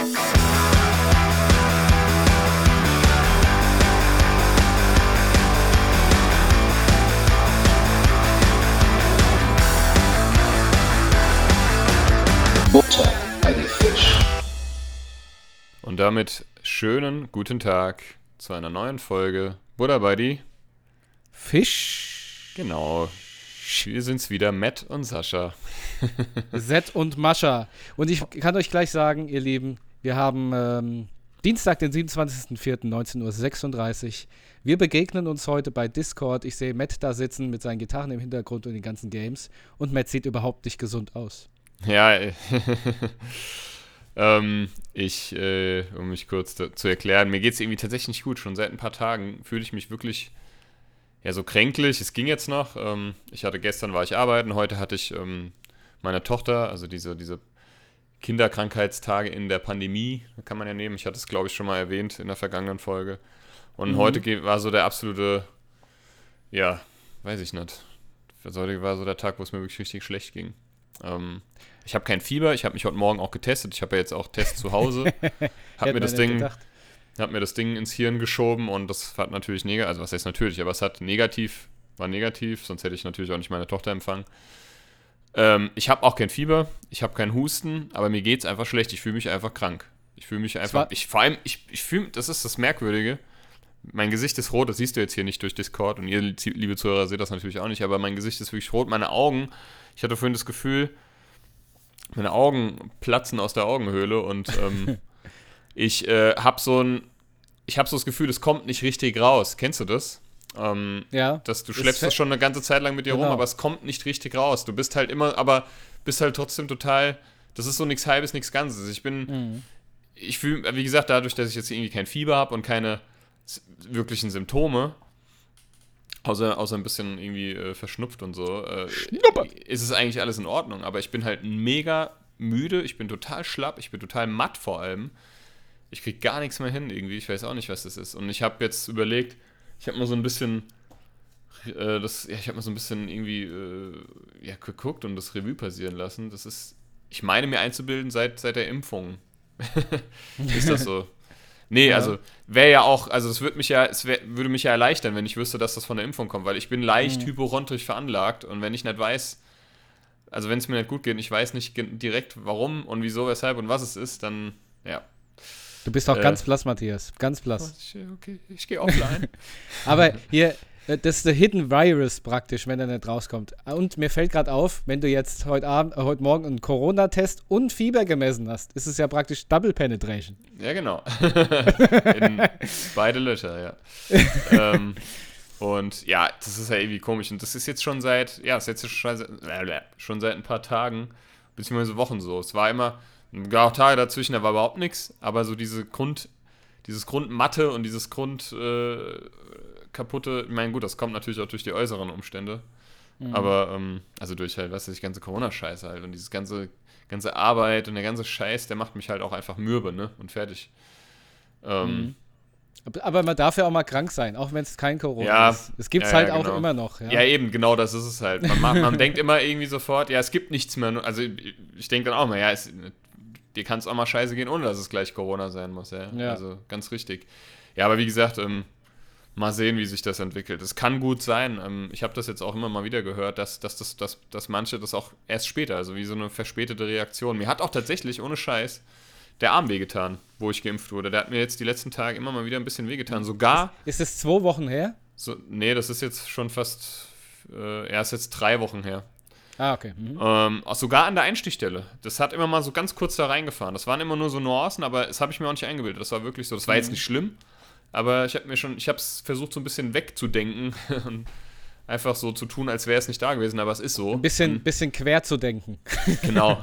Butter bei die Fisch. Und damit schönen guten Tag zu einer neuen Folge Buddha bei die. Fisch. Genau. Wir sind's wieder, Matt und Sascha. Zett und Mascha. Und ich kann euch gleich sagen, ihr Lieben, wir haben ähm, Dienstag, den 27.04.19.36 Uhr. Wir begegnen uns heute bei Discord. Ich sehe Matt da sitzen mit seinen Gitarren im Hintergrund und den ganzen Games. Und Matt sieht überhaupt nicht gesund aus. Ja, äh, ähm, ich, äh, um mich kurz zu erklären, mir geht's irgendwie tatsächlich nicht gut. Schon seit ein paar Tagen fühle ich mich wirklich ja so kränklich. Es ging jetzt noch. Ähm, ich hatte gestern war ich arbeiten, heute hatte ich ähm, meine Tochter, also diese, diese Kinderkrankheitstage in der Pandemie, kann man ja nehmen. Ich hatte es, glaube ich, schon mal erwähnt in der vergangenen Folge. Und Mhm. heute war so der absolute, ja, weiß ich nicht. Heute war so der Tag, wo es mir wirklich richtig schlecht ging. Ähm, ich habe kein Fieber, ich habe mich heute Morgen auch getestet. Ich habe ja jetzt auch Tests zu Hause. Hab mir das Ding, gedacht. hab mir das Ding ins Hirn geschoben und das hat natürlich negativ, also was heißt natürlich, aber es hat negativ, war negativ, sonst hätte ich natürlich auch nicht meine Tochter empfangen. Ähm, ich habe auch kein Fieber, ich habe keinen Husten, aber mir geht's einfach schlecht. Ich fühle mich einfach krank. Ich fühle mich einfach, ich vor allem, ich, ich fühle, das ist das Merkwürdige. Mein Gesicht ist rot, das siehst du jetzt hier nicht durch Discord und ihr, liebe Zuhörer, seht das natürlich auch nicht, aber mein Gesicht ist wirklich rot. Meine Augen, ich hatte vorhin das Gefühl, meine Augen platzen aus der Augenhöhle und ähm, ich äh, habe so ein, ich habe so das Gefühl, es kommt nicht richtig raus. Kennst du das? Ähm, Ja. dass du Es schleppst das schon eine ganze Zeit lang mit dir rum, Genau. aber es kommt nicht richtig raus. Du bist halt immer, aber bist halt trotzdem total, das ist so nichts Halbes, nichts Ganzes. Ich bin, Mhm. ich fühle, wie gesagt, dadurch, dass ich jetzt irgendwie kein Fieber habe und keine wirklichen Symptome, außer, außer ein bisschen irgendwie äh, verschnupft und so, äh, ist es eigentlich alles in Ordnung. Aber ich bin halt mega müde, ich bin total schlapp, ich bin total matt vor allem. Ich krieg gar nichts mehr hin irgendwie, ich weiß auch nicht, was das ist. Und ich habe jetzt überlegt, ich habe mal so ein bisschen, äh, das, ja, ich habe mal so ein bisschen irgendwie äh, ja, geguckt und das Revue passieren lassen. Das ist, ich meine mir einzubilden, seit, seit der Impfung ist das so. Nee, Ja. also wäre ja auch, also es würde mich ja, es wär, würde mich ja erleichtern, wenn ich wüsste, dass das von der Impfung kommt, weil ich bin leicht Mhm. hypochondrisch veranlagt und wenn ich nicht weiß, also wenn es mir nicht gut geht und ich weiß nicht direkt warum und wieso, weshalb und was es ist, dann ja. Du bist auch Äh. ganz blass, Matthias. Ganz blass. Ich, okay, ich gehe offline. Aber hier, äh, das ist der Hidden Virus praktisch, wenn er nicht rauskommt. Und mir fällt gerade auf, wenn du jetzt heute Abend, äh, heute Morgen einen Corona-Test und Fieber gemessen hast, ist es ja praktisch Double Penetration. Ja, genau. In beide Löcher, ja. ähm, und ja, das ist ja irgendwie komisch. Und das ist jetzt schon seit, ja, es ist jetzt schon seit, schon seit ein paar Tagen, beziehungsweise Wochen so. Es war immer, gar auch Tage dazwischen, da war überhaupt nichts, aber so diese Grund, dieses Grundmatte und dieses Grund äh, kaputte, ich meine, gut, das kommt natürlich auch durch die äußeren Umstände. Aber, ähm, also durch halt, was ist die ganze Corona-Scheiße halt und dieses ganze, ganze Arbeit und der ganze Scheiß, der macht mich halt auch einfach mürbe, ne? Und fertig. Ähm, Aber- Aber man darf ja auch mal krank sein, auch wenn es kein Corona Ja. ist. Es gibt es Ja, halt ja, auch genau. immer noch. Ja. ja. eben, genau das ist es halt. Man, macht, man denkt immer irgendwie sofort, ja, es gibt nichts mehr. Also ich denke dann auch mal, ja, es, dir kann es auch mal scheiße gehen, ohne dass es gleich Corona sein muss, ja. Ja. Also ganz richtig. Ja, aber wie gesagt, ähm, mal sehen, wie sich das entwickelt. Es kann gut sein. Ähm, ich habe das jetzt auch immer mal wieder gehört, dass, dass, das, dass, dass manche das auch erst später, also wie so eine verspätete Reaktion. Mir hat auch tatsächlich, ohne Scheiß, der Arm wehgetan, wo ich geimpft wurde. Der hat mir jetzt die letzten Tage immer mal wieder ein bisschen wehgetan. Sogar, Ist es zwei Wochen her? so, nee, das ist jetzt schon fast, äh, er ist jetzt drei Wochen her. Ah, okay. Mhm. Ähm, auch sogar an der Einstichstelle. Das hat immer mal so ganz kurz da reingefahren. Das waren immer nur so Nuancen, aber das habe ich mir auch nicht eingebildet. Das war wirklich so. Das war jetzt nicht schlimm, aber ich habe mir schon, ich habe es versucht so ein bisschen wegzudenken und einfach so zu tun, als wäre es nicht da gewesen, aber es ist so. Ein bisschen, Und, bisschen quer zu denken. genau.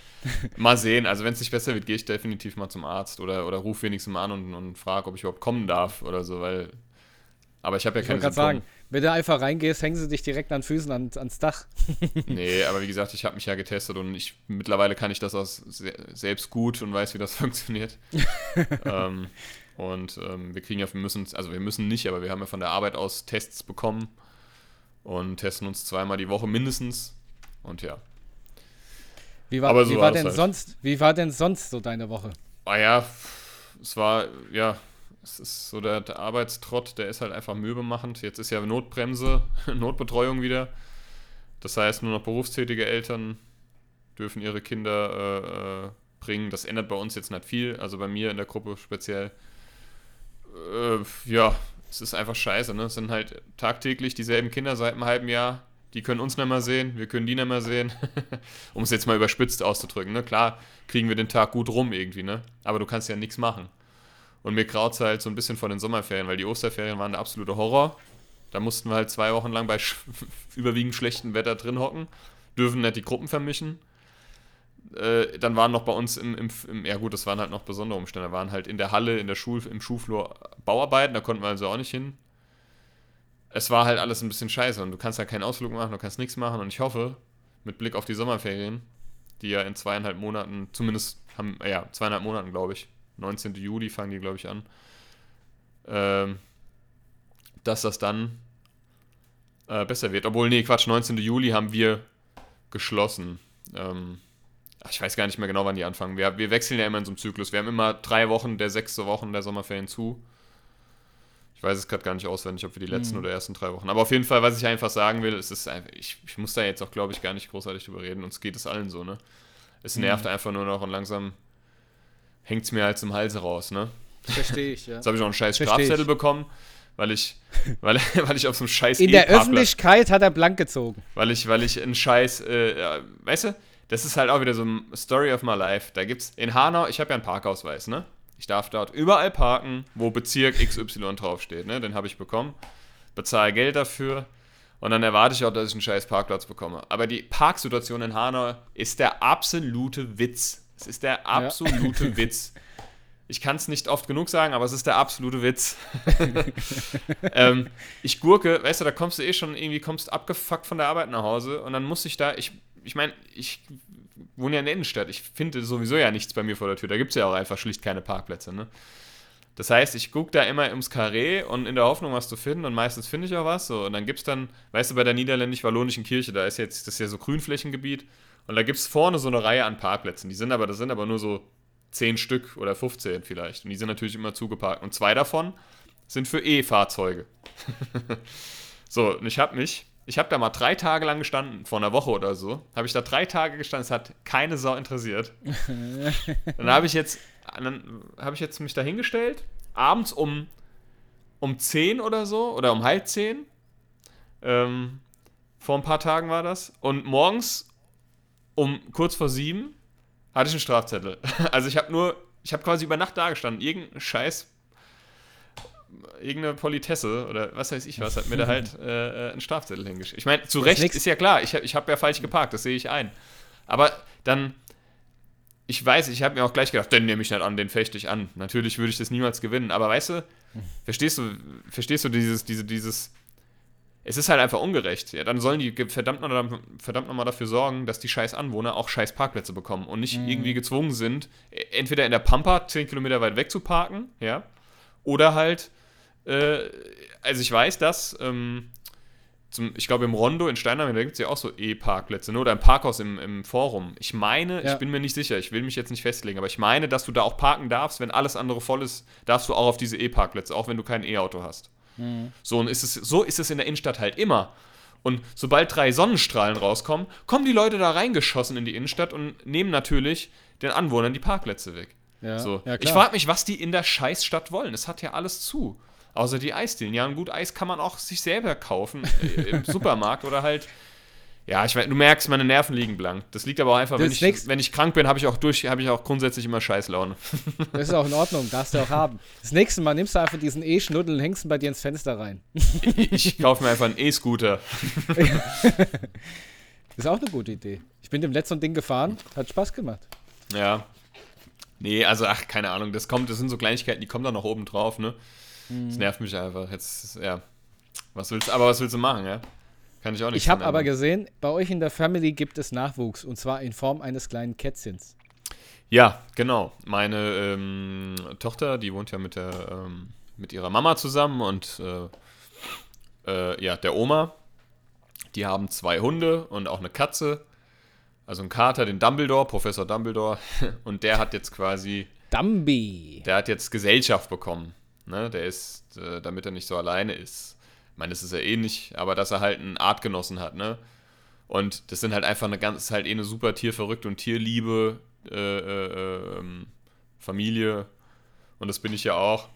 mal sehen. Also wenn es nicht besser wird, gehe ich definitiv mal zum Arzt oder, oder ruf wenigstens mal an und, und frage, ob ich überhaupt kommen darf oder so, weil. Aber ich habe ja Ich keine Symptome. sagen, wenn du einfach reingehst, hängen sie dich direkt an den Füßen an, ans Dach. Nee, aber wie gesagt, ich habe mich ja getestet und ich mittlerweile kann ich das aus se selbst gut und weiß, wie das funktioniert. ähm, und ähm, wir kriegen ja, wir müssen, also wir müssen nicht, aber wir haben ja von der Arbeit aus Tests bekommen und testen uns zweimal die Woche mindestens. Und ja. Wie war, Aber so wie war war denn halt. sonst, wie war denn sonst so deine Woche? Ah ja, es war, ja, es ist so der, der Arbeitstrott, der ist halt einfach mühebemachend. Jetzt ist ja Notbremse, Notbetreuung wieder. Das heißt, nur noch berufstätige Eltern dürfen ihre Kinder äh, äh, bringen. Das ändert bei uns jetzt nicht viel, also bei mir in der Gruppe speziell. Äh, ja, es ist einfach scheiße, ne? Es sind halt tagtäglich dieselben Kinder seit einem halben Jahr. Die können uns nicht mehr sehen, wir können die nicht mehr sehen. um es jetzt mal überspitzt auszudrücken, ne? Klar kriegen wir den Tag gut rum irgendwie, ne? Aber du kannst ja nichts machen. Und mir kraut es halt so ein bisschen von den Sommerferien, weil die Osterferien waren der absolute Horror. Da mussten wir halt zwei Wochen lang bei sch überwiegend schlechtem Wetter drin hocken, dürfen nicht die Gruppen vermischen. Äh, dann waren noch bei uns im, im, im, ja gut, das waren halt noch besondere Umstände, da waren halt in der Halle, in der Schul, im Schulflur Bauarbeiten, da konnten wir also auch nicht hin. Es war halt alles ein bisschen scheiße und du kannst halt keinen Ausflug machen, du kannst nichts machen und ich hoffe, mit Blick auf die Sommerferien, die ja in zweieinhalb Monaten, zumindest haben, ja, zweieinhalb Monaten, glaube ich, 19. Juli fangen die, glaube ich, an, ähm, dass das dann äh, besser wird. Obwohl, nee, Quatsch, 19. Juli haben wir geschlossen. Ähm, ich weiß gar nicht mehr genau, wann die anfangen. Wir, wir wechseln ja immer in so einem Zyklus. Wir haben immer drei Wochen der sechste Wochen der Sommerferien zu. Ich weiß es gerade gar nicht auswendig, ob wir die letzten mhm. oder ersten drei Wochen. Aber auf jeden Fall, was ich einfach sagen will, es ist einfach, ich, ich muss da jetzt auch, glaube ich, gar nicht großartig drüber reden. Uns geht es allen so, ne? Es nervt mhm. einfach nur noch und langsam hängt es mir halt zum Hals raus, ne? Verstehe ich, ja. Jetzt habe ich auch einen scheiß Strafzettel bekommen, weil ich, weil, weil ich auf so einem scheiß In der Öffentlichkeit hat er blank gezogen. Weil ich, weil ich einen scheiß, äh, weißt du, das ist halt auch wieder so ein Story of my life. Da gibt's in Hanau, ich habe ja einen Parkausweis, ne? Ich darf dort überall parken, wo Bezirk XY draufsteht, ne? Den habe ich bekommen. Bezahle Geld dafür. Und dann erwarte ich auch, dass ich einen scheiß Parkplatz bekomme. Aber die Parksituation in Hanau ist der absolute Witz. Es ist der absolute ja. Witz. Ich kann es nicht oft genug sagen, aber es ist der absolute Witz. ähm, ich gurke, weißt du, da kommst du eh schon irgendwie, kommst abgefuckt von der Arbeit nach Hause und dann muss ich da, ich ich meine, ich wohne ja in der Innenstadt. Ich finde sowieso ja nichts bei mir vor der Tür. Da gibt es ja auch einfach schlicht keine Parkplätze. Ne? Das heißt, ich gucke da immer ums Karree und in der Hoffnung, was zu finden. Und meistens finde ich auch was. So. Und dann gibt es dann, weißt du, bei der niederländisch-wallonischen Kirche, da ist jetzt, das ist ja so Grünflächengebiet. Und da gibt es vorne so eine Reihe an Parkplätzen. Die sind aber, das sind aber nur so 10 Stück oder 15 vielleicht. Und die sind natürlich immer zugeparkt. Und zwei davon sind für E-Fahrzeuge. so, und ich habe mich ich habe da mal drei Tage lang gestanden, vor einer Woche oder so. Habe ich da drei Tage gestanden, es hat keine Sau interessiert. dann habe ich jetzt, dann habe ich jetzt mich da hingestellt, abends um, um 10 oder so, oder um halb 10. Ähm, vor ein paar Tagen war das. Und morgens um kurz vor sieben hatte ich einen Strafzettel. Also ich habe nur, ich habe quasi über Nacht da gestanden. Irgendein Scheiß irgendeine Politesse oder was weiß ich was, hat mir da halt äh, äh einen Strafzettel hingeschickt. Ich meine, zu Recht ist, ist ja klar, ich, ich habe ja falsch geparkt, das sehe ich ein. Aber dann, ich weiß, ich habe mir auch gleich gedacht, den nehme ich nicht an, den fechte ich an. Natürlich würde ich das niemals gewinnen, aber weißt du, verstehst du, verstehst du dieses, diese, dieses, es ist halt einfach ungerecht. Ja, dann sollen die verdammt nochmal verdammt noch dafür sorgen, dass die scheiß Anwohner auch scheiß Parkplätze bekommen und nicht mhm. irgendwie gezwungen sind, e, entweder in der Pampa 10 Kilometer weit weg zu parken, ja, oder halt äh, also ich weiß, dass, ähm, zum, ich glaube im Rondo in Steinheim, da gibt es ja auch so E-Parkplätze, ne? oder im Parkhaus im, im Forum. Ich meine, ja. ich bin mir nicht sicher, ich will mich jetzt nicht festlegen, aber ich meine, dass du da auch parken darfst, wenn alles andere voll ist, darfst du auch auf diese E-Parkplätze, auch wenn du kein E-Auto hast. Mhm. So, und ist es, so ist es in der Innenstadt halt immer. Und sobald drei Sonnenstrahlen rauskommen, kommen die Leute da reingeschossen in die Innenstadt und nehmen natürlich den Anwohnern die Parkplätze weg. Ja, so. ja, ich frage mich, was die in der Scheißstadt wollen. Es hat ja alles zu. Außer die Eisdielen. Ja, ein gut Eis kann man auch sich selber kaufen äh, im Supermarkt oder halt. Ja, ich weiß, du merkst, meine Nerven liegen blank. Das liegt aber auch einfach, wenn ich, wenn ich krank bin, habe ich auch durch, habe ich auch grundsätzlich immer Scheißlaune. Das ist auch in Ordnung, darfst du auch haben. Das nächste Mal nimmst du einfach diesen E-Schnuddel und hängst ihn bei dir ins Fenster rein. Ich, ich kaufe mir einfach einen E-Scooter. Das ist auch eine gute Idee. Ich bin dem letzten Ding gefahren, hat Spaß gemacht. Ja. Nee, also ach, keine Ahnung, das kommt, das sind so Kleinigkeiten, die kommen dann noch oben drauf, ne? Mhm. Das nervt mich einfach. Jetzt, ja. Was willst, aber was willst du machen, ja? Kann ich auch nicht. Ich habe aber gesehen, bei euch in der Family gibt es Nachwuchs und zwar in Form eines kleinen Kätzchens. Ja, genau. Meine ähm, Tochter, die wohnt ja mit der ähm, mit ihrer Mama zusammen und äh, äh, ja, der Oma. Die haben zwei Hunde und auch eine Katze. Also ein Kater, den Dumbledore, Professor Dumbledore. Und der hat jetzt quasi Dumby. Der hat jetzt Gesellschaft bekommen. Ne? Der ist, äh, damit er nicht so alleine ist. Meine, das ist ja eh nicht, aber dass er halt einen Artgenossen hat, ne? Und das sind halt einfach eine ganz, halt eh eine super Tierverrückte und Tierliebe äh, äh, ähm, Familie. Und das bin ich ja auch.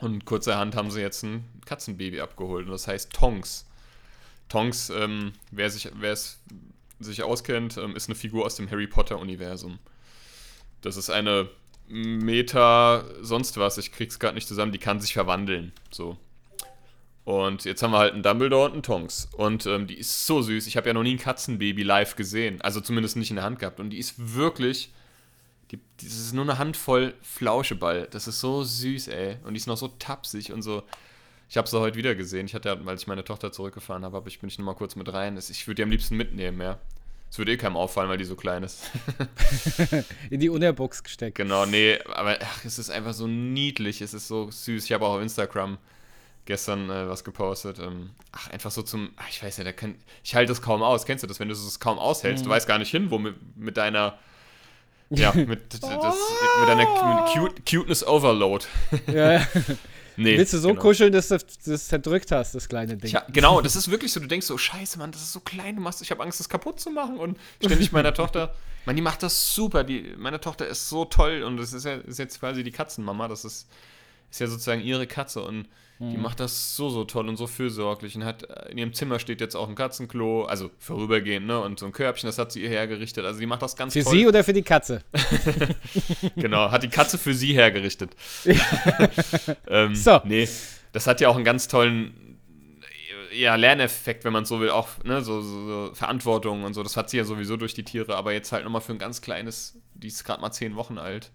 Und kurzerhand haben sie jetzt ein Katzenbaby abgeholt und das heißt Tonks. Tonks, ähm, wer, sich, wer es sich auskennt, ähm, ist eine Figur aus dem Harry Potter-Universum. Das ist eine Meta, sonst was, ich krieg's gerade nicht zusammen, die kann sich verwandeln. So. Und jetzt haben wir halt einen Dumbledore und einen Tonks. Und ähm, die ist so süß. Ich habe ja noch nie ein Katzenbaby live gesehen. Also zumindest nicht in der Hand gehabt. Und die ist wirklich. Die, das ist nur eine Handvoll Flauscheball. Das ist so süß, ey. Und die ist noch so tapsig und so. Ich habe sie heute wieder gesehen. Ich hatte ja, als ich meine Tochter zurückgefahren habe, hab ich bin ich mal kurz mit rein. Ich würde die am liebsten mitnehmen, ja. Es würde eh keinem auffallen, weil die so klein ist. In die Unterbox gesteckt. Genau, nee, aber ach, es ist einfach so niedlich, es ist so süß. Ich habe auch auf Instagram gestern äh, was gepostet. Ähm, ach, einfach so zum, ach, ich weiß ja, da kann, ich halte das kaum aus. Kennst du das, wenn du es kaum aushältst? Mhm. Du weißt gar nicht hin, wo mit, mit deiner, ja, mit, das, mit deiner Cute, Cuteness Overload. Ja, ja. Nee, Willst du so genau. kuscheln, dass du das zerdrückt hast, das kleine Ding? Ja, genau, das ist wirklich so. Du denkst so, scheiße, Mann, das ist so klein, du machst, ich habe Angst, das kaputt zu machen. Und ständig meiner Tochter, man, die macht das super. Die, meine Tochter ist so toll und das ist ja ist jetzt quasi die Katzenmama. Das ist, ist ja sozusagen ihre Katze und Mhm. Die macht das so, so toll und so fürsorglich und hat, äh, in ihrem Zimmer steht jetzt auch ein Katzenklo, also vorübergehend, ne, und so ein Körbchen, das hat sie ihr hergerichtet. Also die macht das ganz für toll. Für sie oder für die Katze? genau, hat die Katze für sie hergerichtet. ähm, so. Nee, das hat ja auch einen ganz tollen ja, Lerneffekt, wenn man so will, auch ne, so, so, so, Verantwortung und so. Das hat sie ja sowieso durch die Tiere, aber jetzt halt nochmal für ein ganz kleines, die ist gerade mal zehn Wochen alt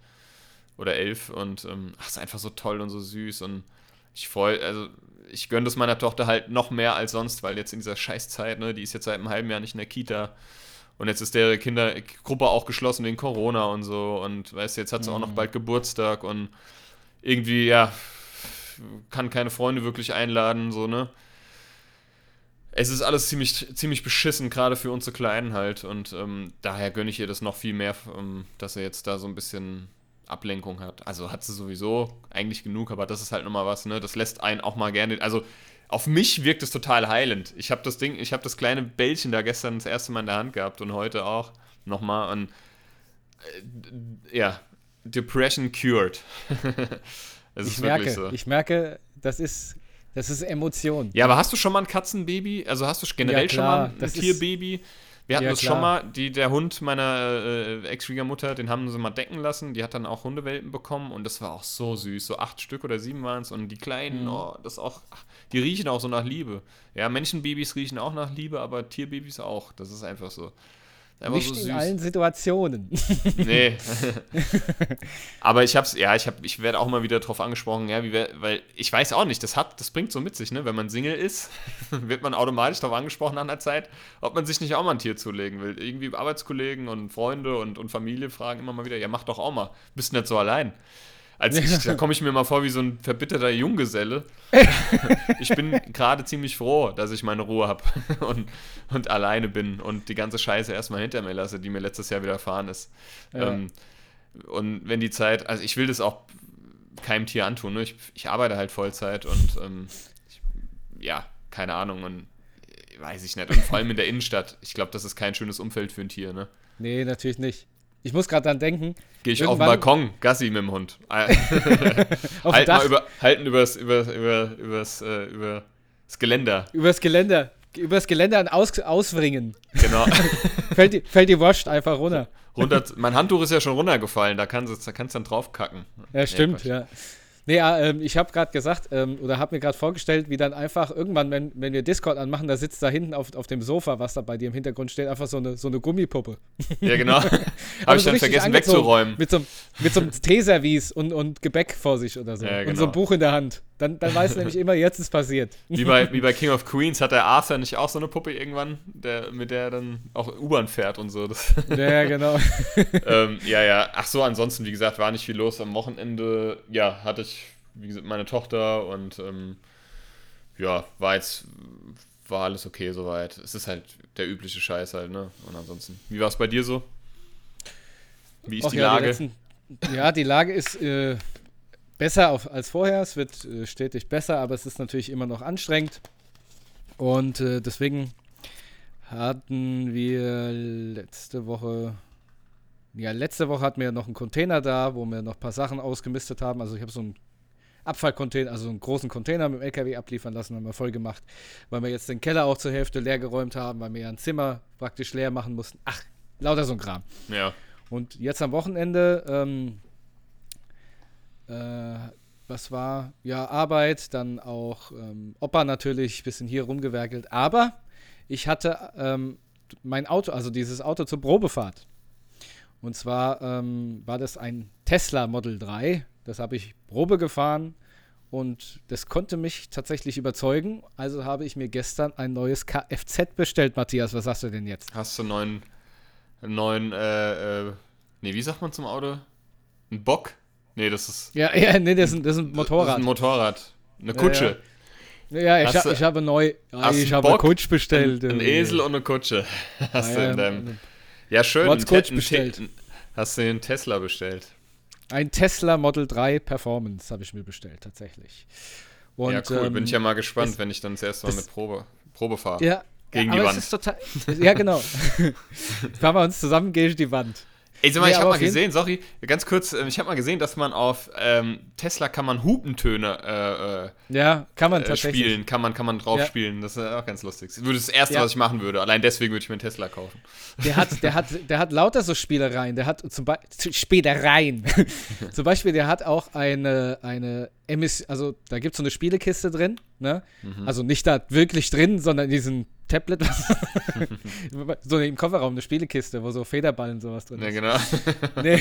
oder elf und ähm, ach, ist einfach so toll und so süß und ich freue, also ich gönne das meiner Tochter halt noch mehr als sonst, weil jetzt in dieser Scheißzeit, ne, die ist jetzt seit einem halben Jahr nicht in der Kita und jetzt ist der Kindergruppe auch geschlossen wegen Corona und so und weißt du, jetzt hat sie mhm. auch noch mhm. bald Geburtstag und irgendwie, ja, kann keine Freunde wirklich einladen, so, ne. Es ist alles ziemlich, ziemlich beschissen, gerade für unsere Kleinen halt. Und ähm, daher gönne ich ihr das noch viel mehr, ähm, dass er jetzt da so ein bisschen Ablenkung hat. Also hat sie sowieso eigentlich genug, aber das ist halt nochmal was, ne? Das lässt einen auch mal gerne. Also auf mich wirkt es total heilend. Ich habe das Ding, ich habe das kleine Bällchen da gestern das erste Mal in der Hand gehabt und heute auch nochmal. Und äh, ja, Depression cured. ich merke, so. ich merke, das ist, das ist Emotion. Ja, aber hast du schon mal ein Katzenbaby? Also hast du generell ja, schon mal ein das Tierbaby? Ist, wir hatten ja, das klar. schon mal, die, der Hund meiner äh, Ex-Schwiegermutter, den haben sie mal decken lassen. Die hat dann auch Hundewelpen bekommen und das war auch so süß. So acht Stück oder sieben waren es und die kleinen, mhm. oh, das auch, die riechen auch so nach Liebe. Ja, Menschenbabys riechen auch nach Liebe, aber Tierbabys auch. Das ist einfach so. Einfach Nicht so in allen Situationen. Nee. Aber ich hab's, ja, ich hab, ich werde auch mal wieder drauf angesprochen, ja, wie, weil ich weiß auch nicht, das hat, das bringt so mit sich, ne? Wenn man Single ist, wird man automatisch darauf angesprochen nach einer Zeit, ob man sich nicht auch mal ein Tier zulegen will. Irgendwie Arbeitskollegen und Freunde und, und Familie fragen immer mal wieder, ja, mach doch auch mal. Bist nicht so allein. Als ich, da komme ich mir mal vor wie so ein verbitterter Junggeselle. ich bin gerade ziemlich froh, dass ich meine Ruhe habe und, und alleine bin und die ganze Scheiße erstmal hinter mir lasse, die mir letztes Jahr widerfahren ist. Ja. Ähm, und wenn die Zeit, also ich will das auch keinem Tier antun, ne? ich, ich arbeite halt Vollzeit und ähm, ich, ja, keine Ahnung und weiß ich nicht. Und vor allem in der Innenstadt. Ich glaube, das ist kein schönes Umfeld für ein Tier, ne? Nee, natürlich nicht. Ich muss gerade dran denken. Gehe ich auf den Balkon, Gassi mit dem Hund. halt mal über, halten übers, über, über, übers, äh, über das Geländer. Übers Geländer. Übers Geländer aus, auswringen. Genau. fällt, die, fällt die Wascht einfach runter. 100, mein Handtuch ist ja schon runtergefallen, da kannst du da kannst dann draufkacken. Ja, stimmt, nee, ja. Nee, äh, ich habe gerade gesagt ähm, oder habe mir gerade vorgestellt, wie dann einfach irgendwann, wenn, wenn wir Discord anmachen, da sitzt da hinten auf, auf dem Sofa, was da bei dir im Hintergrund steht, einfach so eine, so eine Gummipuppe. Ja, genau. habe ich so dann vergessen wegzuräumen. Mit so, mit so einem Teeservice und, und Gebäck vor sich oder so. Ja, genau. Und so ein genau. Buch in der Hand. Dann, dann weißt du nämlich immer, jetzt ist passiert. Wie bei, wie bei King of Queens hat der Arthur nicht auch so eine Puppe irgendwann, der, mit der er dann auch U-Bahn fährt und so. Das ja, genau. ähm, ja, ja. Ach so, ansonsten, wie gesagt, war nicht viel los am Wochenende. Ja, hatte ich wie gesagt, meine Tochter und ähm, ja, war jetzt, war alles okay soweit. Es ist halt der übliche Scheiß halt, ne? Und ansonsten, wie war es bei dir so? Wie ist Och, die ja, Lage? Die letzten, Ja, die Lage ist äh, besser auf, als vorher. Es wird äh, stetig besser, aber es ist natürlich immer noch anstrengend. Und äh, deswegen hatten wir letzte Woche, ja, letzte Woche hatten wir noch einen Container da, wo wir noch ein paar Sachen ausgemistet haben. Also ich habe so einen Abfallcontainer, also einen großen Container mit dem LKW abliefern lassen, haben wir voll gemacht, weil wir jetzt den Keller auch zur Hälfte leer geräumt haben, weil wir ja ein Zimmer praktisch leer machen mussten. Ach, lauter so ein Kram. Ja. Und jetzt am Wochenende, ähm, äh, was war? Ja, Arbeit, dann auch ähm, Opa natürlich, bisschen hier rumgewerkelt. Aber ich hatte ähm, mein Auto, also dieses Auto zur Probefahrt. Und zwar ähm, war das ein Tesla Model 3. Das habe ich Probe gefahren und das konnte mich tatsächlich überzeugen. Also habe ich mir gestern ein neues Kfz bestellt, Matthias. Was sagst du denn jetzt? Hast du einen neuen, neuen, äh, äh, nee, wie sagt man zum Auto? Ein Bock? Nee, das ist. Ja, ja, nee, das ist ein, das ist ein Motorrad. Das ist ein Motorrad. Eine Kutsche. Ja, ja. Ja, ich, ha, ich habe neu. Ich habe eine Kutsch bestellt. Ein, ein Esel und eine Kutsche. Hast ja, du in deinem. Ja, schön. Was Kutsch bestellt. Hast du den Tesla bestellt? Ein Tesla Model 3 Performance habe ich mir bestellt, tatsächlich. Und, ja, cool. Ähm, Bin ich ja mal gespannt, es, wenn ich dann das erste Mal mit Probe, Probe fahre. Ja. Gegen ja, die Wand. Total, ja, genau. fahren wir uns zusammen gegen die Wand. Ey, sag mal, nee, ich habe mal gesehen, sorry, ganz kurz, äh, ich habe mal gesehen, dass man auf ähm, Tesla kann man Hupentöne äh, äh ja, kann man äh, tatsächlich. spielen, kann man, kann man drauf ja. spielen. Das ist auch ganz lustig. Das würde das erste, ja. was ich machen würde. Allein deswegen würde ich mir einen Tesla kaufen. Der hat, der hat, der hat lauter so Spielereien. Der hat zum Beispiel Spielereien. zum Beispiel, der hat auch eine, eine Emission, also da gibt es so eine Spielekiste drin, ne? Mhm. Also nicht da wirklich drin, sondern in diesem Tablet, so im Kofferraum eine Spielekiste, wo so Federballen und sowas drin ist. Ja, genau. nee,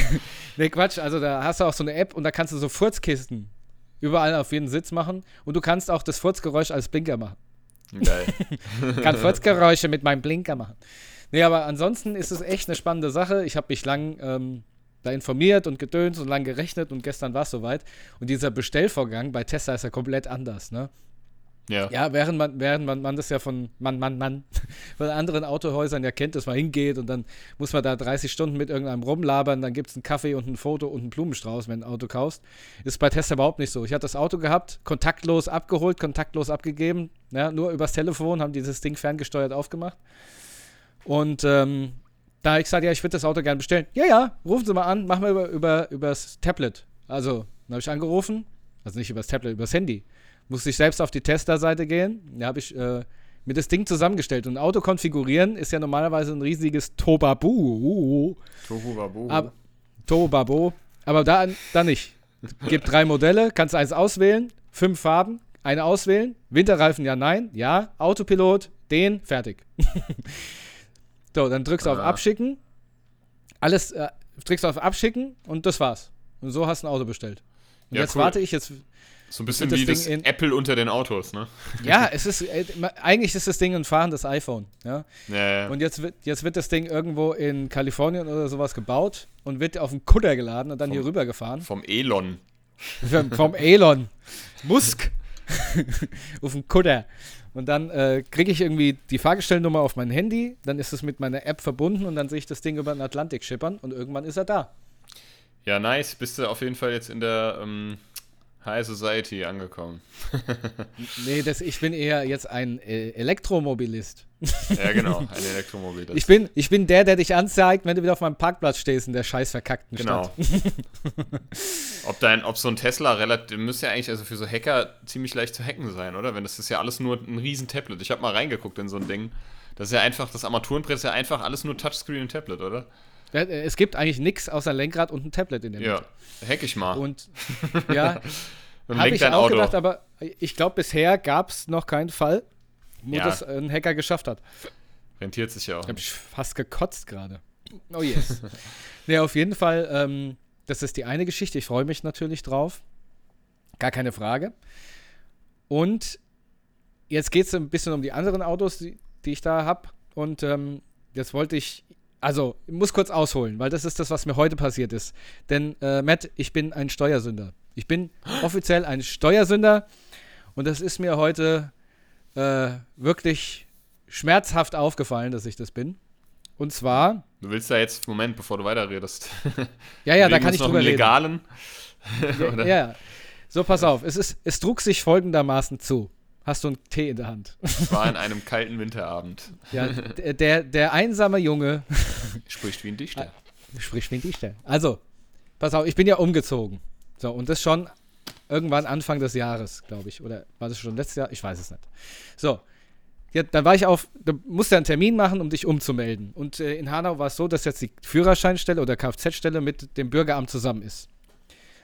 nee, Quatsch, also da hast du auch so eine App und da kannst du so Furzkisten überall auf jeden Sitz machen und du kannst auch das Furzgeräusch als Blinker machen. Geil. Kann Furzgeräusche mit meinem Blinker machen. Nee, aber ansonsten ist es echt eine spannende Sache. Ich habe mich lang ähm, da informiert und gedönt und lang gerechnet und gestern war es soweit. Und dieser Bestellvorgang bei Tesla ist ja komplett anders, ne? Ja. ja, während man, während man, man das ja von Mann, Mann, Mann, von anderen Autohäusern ja kennt, dass man hingeht und dann muss man da 30 Stunden mit irgendeinem rumlabern, dann gibt es einen Kaffee und ein Foto und einen Blumenstrauß, wenn du ein Auto kaufst. Ist bei Tesla überhaupt nicht so. Ich hatte das Auto gehabt, kontaktlos abgeholt, kontaktlos abgegeben, ja, nur übers Telefon haben dieses Ding ferngesteuert aufgemacht. Und ähm, da habe ich gesagt, ja, ich würde das Auto gerne bestellen. Ja, ja, rufen Sie mal an, machen wir über, über, übers Tablet. Also, dann habe ich angerufen, also nicht übers Tablet, übers Handy. Musste ich selbst auf die Tesla-Seite gehen. Da habe ich äh, mir das Ding zusammengestellt. Und Auto konfigurieren ist ja normalerweise ein riesiges Tobabu. Aber, Tobabo. Aber da, da nicht. Gibt drei Modelle, kannst eins auswählen, fünf Farben, eine auswählen. Winterreifen, ja, nein, ja. Autopilot, den, fertig. so, dann drückst du ah. auf Abschicken. Alles, äh, drückst du auf Abschicken und das war's. Und so hast du ein Auto bestellt. Und ja, jetzt cool. warte ich, jetzt so ein bisschen wie das, das Apple unter den Autos, ne? Ja, es ist, äh, eigentlich ist das Ding ein fahrendes iPhone, ja. ja, ja. Und jetzt wird, jetzt wird das Ding irgendwo in Kalifornien oder sowas gebaut und wird auf einen Kutter geladen und dann vom, hier rüber gefahren. Vom Elon. vom Elon. Musk. auf einen Kutter. Und dann äh, kriege ich irgendwie die Fahrgestellnummer auf mein Handy, dann ist es mit meiner App verbunden und dann sehe ich das Ding über den Atlantik schippern und irgendwann ist er da. Ja, nice. Bist du auf jeden Fall jetzt in der ähm, High Society angekommen. nee, das, ich bin eher jetzt ein äh, Elektromobilist. ja, genau, ein Elektromobilist. Ich bin, ich bin der, der dich anzeigt, wenn du wieder auf meinem Parkplatz stehst in der scheiß verkackten genau. Stadt. ob, dein, ob so ein Tesla relativ, müsste ja eigentlich also für so Hacker ziemlich leicht zu hacken sein, oder? Wenn das ist ja alles nur ein riesen Tablet. Ich habe mal reingeguckt in so ein Ding. Das ist ja einfach, das Armaturenbrett ist ja einfach alles nur Touchscreen und Tablet, oder? Äh, es gibt eigentlich nichts außer Lenkrad und ein Tablet in der Mitte. Ja, hack ich mal. Und ja, habe ich auch Auto. gedacht, aber ich glaube, bisher gab es noch keinen Fall, wo ja. das ein Hacker geschafft hat. Rentiert sich ja auch. Ich habe fast gekotzt gerade. Oh yes. nee, auf jeden Fall, ähm, das ist die eine Geschichte. Ich freue mich natürlich drauf. Gar keine Frage. Und jetzt geht es ein bisschen um die anderen Autos, die, die ich da habe. Und ähm, jetzt wollte ich also, ich muss kurz ausholen, weil das ist das, was mir heute passiert ist. Denn, äh, Matt, ich bin ein Steuersünder. Ich bin offiziell ein Steuersünder und das ist mir heute äh, wirklich schmerzhaft aufgefallen, dass ich das bin. Und zwar. Du willst da jetzt, Moment, bevor du weiterredest. Ja, ja, da kann ich drüber reden. legalen. Ja, ja. So, pass auf. Es, ist, es trug sich folgendermaßen zu. Hast du einen Tee in der Hand? Es war an einem kalten Winterabend. Ja, der, der, einsame Junge. Spricht wie ein Dichter. Spricht wie ein Dichter. Also, pass auf, ich bin ja umgezogen. So, und das schon irgendwann Anfang des Jahres, glaube ich. Oder war das schon letztes Jahr? Ich weiß es nicht. So. Ja, dann war ich auf, du musst ja einen Termin machen, um dich umzumelden. Und äh, in Hanau war es so, dass jetzt die Führerscheinstelle oder Kfz-Stelle mit dem Bürgeramt zusammen ist.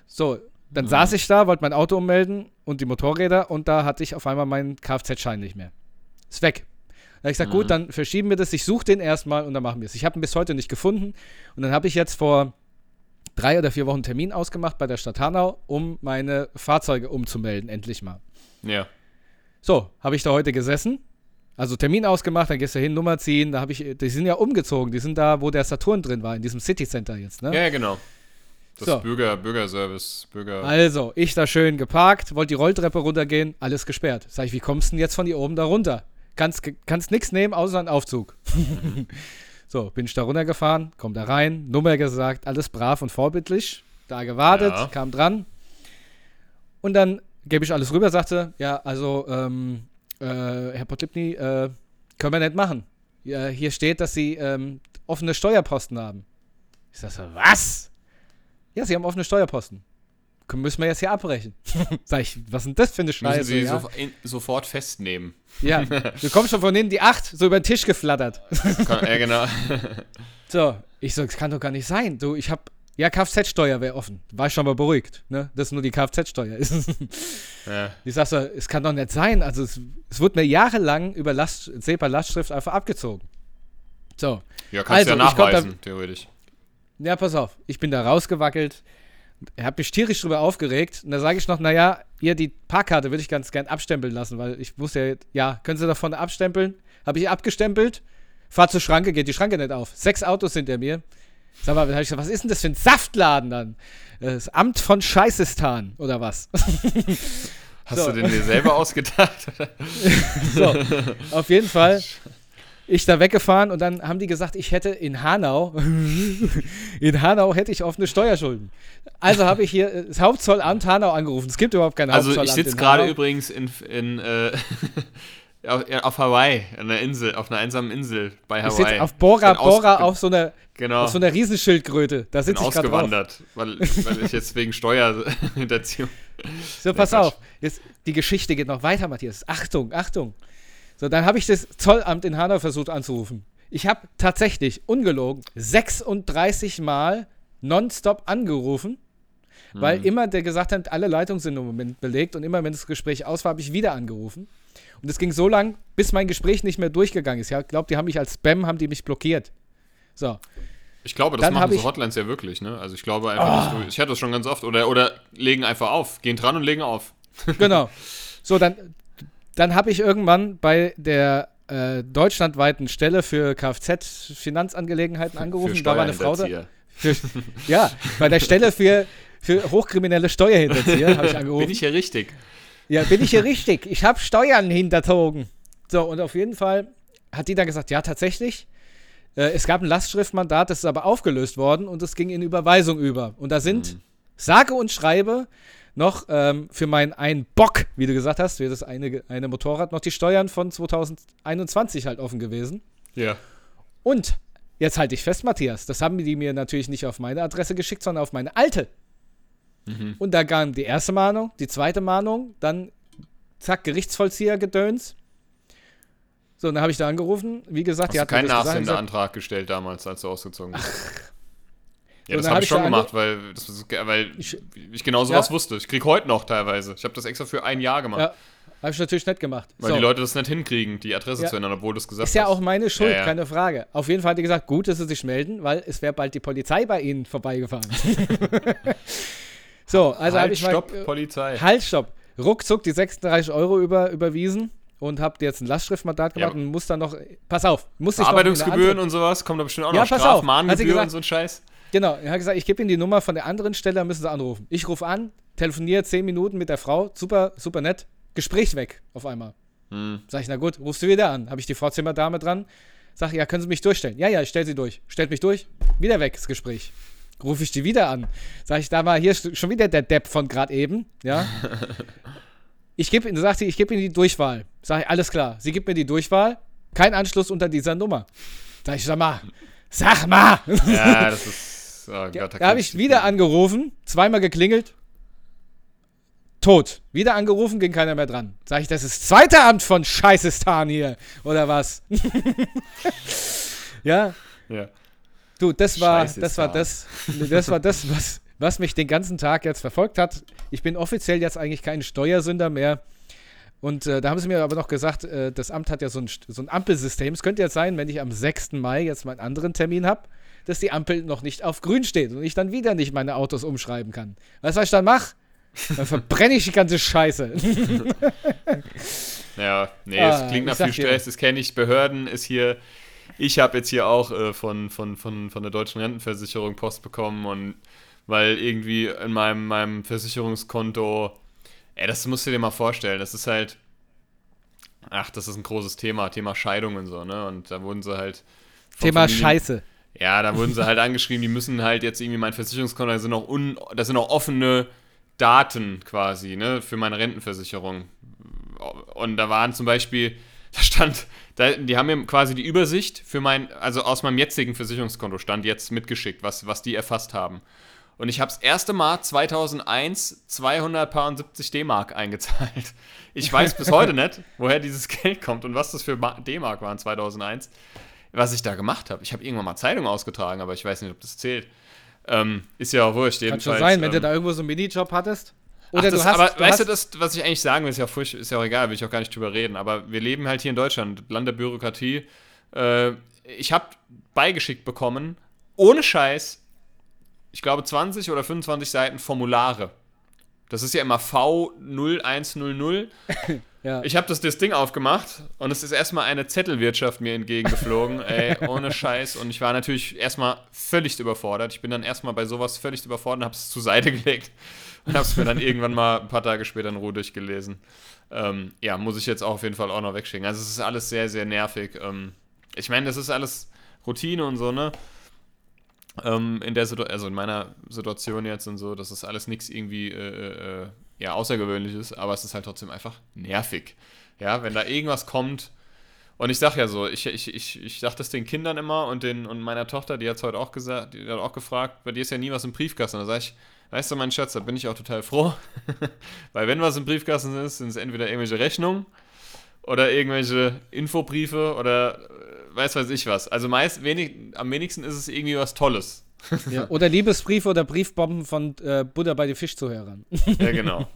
So, dann mhm. saß ich da, wollte mein Auto ummelden und die Motorräder und da hatte ich auf einmal meinen Kfz-Schein nicht mehr. Ist weg. Da habe ich gesagt, mhm. gut, dann verschieben wir das, ich suche den erstmal und dann machen wir es. Ich habe ihn bis heute nicht gefunden und dann habe ich jetzt vor drei oder vier Wochen Termin ausgemacht bei der Stadt Hanau, um meine Fahrzeuge umzumelden, endlich mal. Ja. So, habe ich da heute gesessen, also Termin ausgemacht, dann gehst du hin, Nummer ziehen, da habe ich, die sind ja umgezogen, die sind da, wo der Saturn drin war, in diesem City Center jetzt, ne? Ja, genau. Das so. Bürger, Bürgerservice, Bürger. Also, ich da schön geparkt, wollte die Rolltreppe runtergehen, alles gesperrt. Sag ich, wie kommst du denn jetzt von hier oben da runter? Kannst, kannst nichts nehmen, außer einen Aufzug. so, bin ich da runtergefahren, komm da rein, Nummer gesagt, alles brav und vorbildlich. Da gewartet, ja. kam dran. Und dann gebe ich alles rüber, sagte, ja, also, ähm, äh, Herr Potlipny, äh, können wir nicht machen. Ja, hier steht, dass Sie ähm, offene Steuerposten haben. Ich sag so, was? Ja, Sie haben offene Steuerposten. Müssen wir jetzt hier abbrechen. Sag ich, was ist denn das für eine Scheiße? Müssen Sie ja? so, in, sofort festnehmen. Ja, du kommst schon von hinten die 8, so über den Tisch geflattert. ja, genau. so, ich so, das kann doch gar nicht sein. Du, ich hab, ja, Kfz-Steuer wäre offen. War ich schon mal beruhigt, ne? Dass nur die Kfz-Steuer ist. ja. Ich sag so, es kann doch nicht sein. Also, es, es wurde mir jahrelang über Last, SEPA-Lastschrift einfach abgezogen. So. Ja, kannst also, ja nachweisen, da, theoretisch. Ja, pass auf. Ich bin da rausgewackelt. Er hat mich tierisch drüber aufgeregt. Und da sage ich noch, naja, ihr die Parkkarte würde ich ganz gern abstempeln lassen, weil ich muss ja, ja, können Sie davon abstempeln? Habe ich abgestempelt, fahr zur Schranke, geht die Schranke nicht auf. Sechs Autos hinter mir. Sag mal, ich gesagt, was ist denn das für ein Saftladen dann? Das Amt von Scheißistan oder was? Hast so. du den dir selber ausgedacht? so, auf jeden Fall ich da weggefahren und dann haben die gesagt, ich hätte in Hanau, in Hanau hätte ich offene Steuerschulden. Also habe ich hier das Hauptzollamt Hanau angerufen. Es gibt überhaupt kein also Hauptzollamt. Also ich sitze gerade übrigens in, in äh, auf, auf, Hawaii, an einer Insel, auf einer einsamen Insel bei Hawaii. Ich sitze auf Bora Bora auf so einer genau. auf so einer Riesenschildkröte. Da sitze ich gerade ausgewandert, weil, weil ich jetzt wegen Steuerhinterziehung. So, pass auf. Jetzt, die Geschichte geht noch weiter, Matthias. Achtung, Achtung. So, dann habe ich das Zollamt in Hanau versucht anzurufen. Ich habe tatsächlich, ungelogen, 36 Mal nonstop angerufen, hm. weil immer der gesagt hat, alle Leitungen sind im Moment belegt und immer, wenn das Gespräch aus war, habe ich wieder angerufen. Und es ging so lang, bis mein Gespräch nicht mehr durchgegangen ist. Ich glaube, die haben mich als Spam, haben die mich blockiert. So. Ich glaube, das Dann machen so Hotlines ja wirklich, ne? Also ich glaube einfach, oh. du, ich hatte das schon ganz oft. Oder, oder legen einfach auf. Gehen dran und legen auf. genau. So, dann dann habe ich irgendwann bei der äh, deutschlandweiten Stelle für Kfz-Finanzangelegenheiten angerufen. Da war eine Frau da. Für, ja, bei der Stelle für, für hochkriminelle Steuerhinterzieher habe ich angerufen. Bin ich hier richtig? Ja, bin ich hier richtig. Ich habe Steuern hinterzogen. So, und auf jeden Fall hat die dann gesagt, ja, tatsächlich. Äh, es gab ein Lastschriftmandat, das ist aber aufgelöst worden und es ging in Überweisung über. Und da sind, mhm. Sage und schreibe, noch ähm, für meinen einen Bock, wie du gesagt hast, für das eine, eine Motorrad, noch die Steuern von 2021 halt offen gewesen. Ja. Und jetzt halte ich fest, Matthias, das haben die mir natürlich nicht auf meine Adresse geschickt, sondern auf meine alte. Mhm. Und da kam die erste Mahnung, die zweite Mahnung, dann zack, Gerichtsvollzieher-Gedöns. So, dann habe ich da angerufen. Wie gesagt, Hast die hat keinen Nachsendeantrag gestellt damals, als du ausgezogen bist. Ja, das habe ich schon gemacht, weil, das, weil ich, ich genau sowas ja. wusste. Ich kriege heute noch teilweise. Ich habe das extra für ein Jahr gemacht. Ja, habe ich natürlich nicht gemacht. Weil so. die Leute das nicht hinkriegen, die Adresse ja. zu ändern, obwohl du es gesagt hast. Ist ja auch meine Schuld, ja, keine Frage. Auf jeden Fall hat die gesagt, gut, dass sie sich melden, weil es wäre bald die Polizei bei ihnen vorbeigefahren. so, also habe ich mal... Stopp, Polizei. Halt, stopp. Ruckzuck die 36 Euro über, überwiesen und habe jetzt ein Lastschriftmandat gemacht ja. und muss dann noch, pass auf, muss ich Verarbeitungsgebühren und sowas, kommen da bestimmt auch noch ja, Straf, Mahngebühren und so ein Scheiß. Genau, er hat gesagt, ich gebe Ihnen die Nummer von der anderen Stelle, müssen Sie anrufen. Ich rufe an, telefoniere zehn Minuten mit der Frau, super, super nett, Gespräch weg auf einmal. Hm. Sag ich, na gut, rufst du wieder an. Habe ich die Vorzimmerdame dran. Sag, ja, können Sie mich durchstellen? Ja, ja, ich stelle Sie durch. Stellt mich durch, wieder weg, das Gespräch. Rufe ich die wieder an. Sag ich da mal, hier ist schon wieder der Depp von gerade eben, ja. Ich gebe Ihnen, sagt sie, ich gebe Ihnen die Durchwahl. Sag ich, alles klar. Sie gibt mir die Durchwahl, kein Anschluss unter dieser Nummer. Sag ich, sag mal, sag mal! Ja, das ist. Gott, da habe ich wieder angerufen, zweimal geklingelt, tot. Wieder angerufen, ging keiner mehr dran. Sag ich, das ist zweiter Amt von Scheißestan hier, oder was? ja? Ja. Du, das war, das war das, das war das, was, was mich den ganzen Tag jetzt verfolgt hat. Ich bin offiziell jetzt eigentlich kein Steuersünder mehr. Und äh, da haben sie mir aber noch gesagt, äh, das Amt hat ja so ein, so ein Ampelsystem. Es könnte jetzt sein, wenn ich am 6. Mai jetzt meinen anderen Termin habe, dass die Ampel noch nicht auf grün steht und ich dann wieder nicht meine Autos umschreiben kann. Weißt du, was ich dann mache? Dann verbrenne ich die ganze Scheiße. ja, nee, es ah, klingt nach viel Stress, das kenne ich. Behörden ist hier. Ich habe jetzt hier auch äh, von, von, von, von der deutschen Rentenversicherung Post bekommen und weil irgendwie in meinem, meinem Versicherungskonto, ey, das musst du dir mal vorstellen, das ist halt, ach, das ist ein großes Thema, Thema Scheidung und so, ne? Und da wurden sie halt. Thema Familien, Scheiße. Ja, da wurden sie halt angeschrieben, die müssen halt jetzt irgendwie mein Versicherungskonto, da sind noch, un, das sind noch offene Daten quasi, ne, für meine Rentenversicherung. Und da waren zum Beispiel, da stand, da, die haben mir quasi die Übersicht für mein, also aus meinem jetzigen Versicherungskonto stand jetzt mitgeschickt, was, was die erfasst haben. Und ich habe das erste Mal 2001 270 D-Mark eingezahlt. Ich weiß bis heute nicht, woher dieses Geld kommt und was das für D-Mark waren 2001. Was ich da gemacht habe. Ich habe irgendwann mal Zeitung ausgetragen, aber ich weiß nicht, ob das zählt. Ähm, ist ja auch wurscht. Kann schon sein, wenn du ähm, da irgendwo so einen Minijob hattest. Oder Ach, das, du hast, aber du weißt du, das, was ich eigentlich sagen will, ist ja, furcht, ist ja auch egal, will ich auch gar nicht drüber reden. Aber wir leben halt hier in Deutschland, Land der Bürokratie. Äh, ich habe beigeschickt bekommen, ohne Scheiß, ich glaube, 20 oder 25 Seiten Formulare. Das ist ja immer V0100. ja. Ich habe das, das Ding aufgemacht und es ist erstmal eine Zettelwirtschaft mir entgegengeflogen, ey, ohne Scheiß. Und ich war natürlich erstmal völlig überfordert. Ich bin dann erstmal bei sowas völlig überfordert und habe es zur Seite gelegt und habe es mir dann irgendwann mal ein paar Tage später in Ruhe durchgelesen. Ähm, ja, muss ich jetzt auch auf jeden Fall auch noch wegschicken. Also es ist alles sehr, sehr nervig. Ähm, ich meine, das ist alles Routine und so, ne? Ähm, in der Situation, also in meiner Situation jetzt und so, das ist alles nichts irgendwie äh, äh, ja, Außergewöhnliches, aber es ist halt trotzdem einfach nervig. Ja, wenn da irgendwas kommt, und ich sag ja so, ich, ich, ich, ich sag das den Kindern immer und, den, und meiner Tochter, die hat es heute auch gesagt, die hat auch gefragt, bei dir ist ja nie was im Briefkasten. Da sag ich, weißt du, mein Schatz, da bin ich auch total froh. Weil wenn was im Briefkasten ist, sind es entweder irgendwelche Rechnungen oder irgendwelche Infobriefe oder weiß weiß ich was. Also meist wenig, am wenigsten ist es irgendwie was Tolles. Ja, oder Liebesbriefe oder Briefbomben von äh, Buddha bei den Fischzuhörern. Ja, genau.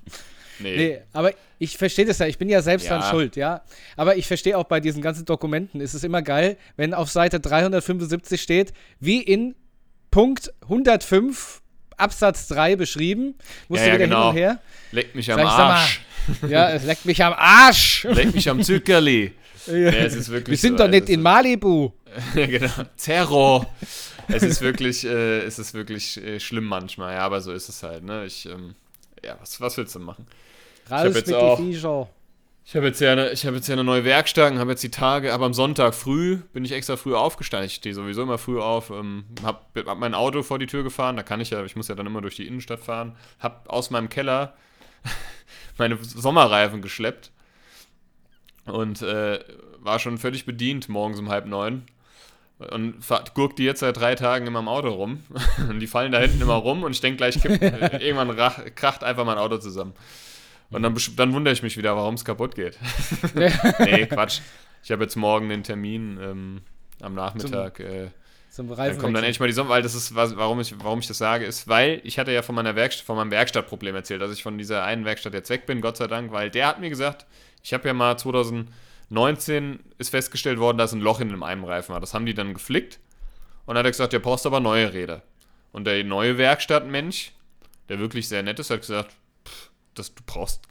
Nee. nee. aber ich verstehe das ja, ich bin ja selbst ja. dran schuld, ja. Aber ich verstehe auch bei diesen ganzen Dokumenten, ist es immer geil, wenn auf Seite 375 steht, wie in Punkt 105 Absatz 3 beschrieben. Musst ja, du wieder genau. hin und her. Leckt mich am Arsch. Mal, ja, es leckt mich am Arsch. Leckt mich am Zuckerli. Ja. ja es ist wirklich Wir sind so, doch nicht in Malibu. genau. Terror. es ist wirklich, äh, es ist wirklich äh, schlimm manchmal, ja, aber so ist es halt, ne? Ich, ähm, ja, was, was willst du machen? Raus ich mit auch, die Viecher. Ich habe jetzt, ja eine, hab jetzt ja eine neue Werkstatt und habe jetzt die Tage, aber am Sonntag früh bin ich extra früh aufgestanden. Ich stehe sowieso immer früh auf, ähm, habe hab mein Auto vor die Tür gefahren, da kann ich ja, ich muss ja dann immer durch die Innenstadt fahren, habe aus meinem Keller meine Sommerreifen geschleppt und äh, war schon völlig bedient morgens um halb neun. Und gurkt die jetzt seit drei Tagen in meinem Auto rum. und die fallen da hinten immer rum und ich denke gleich, kipp, irgendwann rach, kracht einfach mein Auto zusammen. Und dann, dann wundere ich mich wieder, warum es kaputt geht. nee, Quatsch. Ich habe jetzt morgen den Termin ähm, am Nachmittag. Zum, äh, zum dann kommt dann endlich mal die Sonne, weil das ist, warum ich, warum ich das sage, ist, weil ich hatte ja von meiner Werkstatt, von meinem Werkstattproblem erzählt, dass ich von dieser einen Werkstatt jetzt weg bin, Gott sei Dank, weil der hat mir gesagt, ich habe ja mal 2019 ist festgestellt worden, dass ein Loch in dem einen Reifen war. Das haben die dann geflickt und dann hat er gesagt, der brauchst aber neue Räder. Und der neue Werkstattmensch, der wirklich sehr nett ist, hat gesagt, pff, das, du brauchst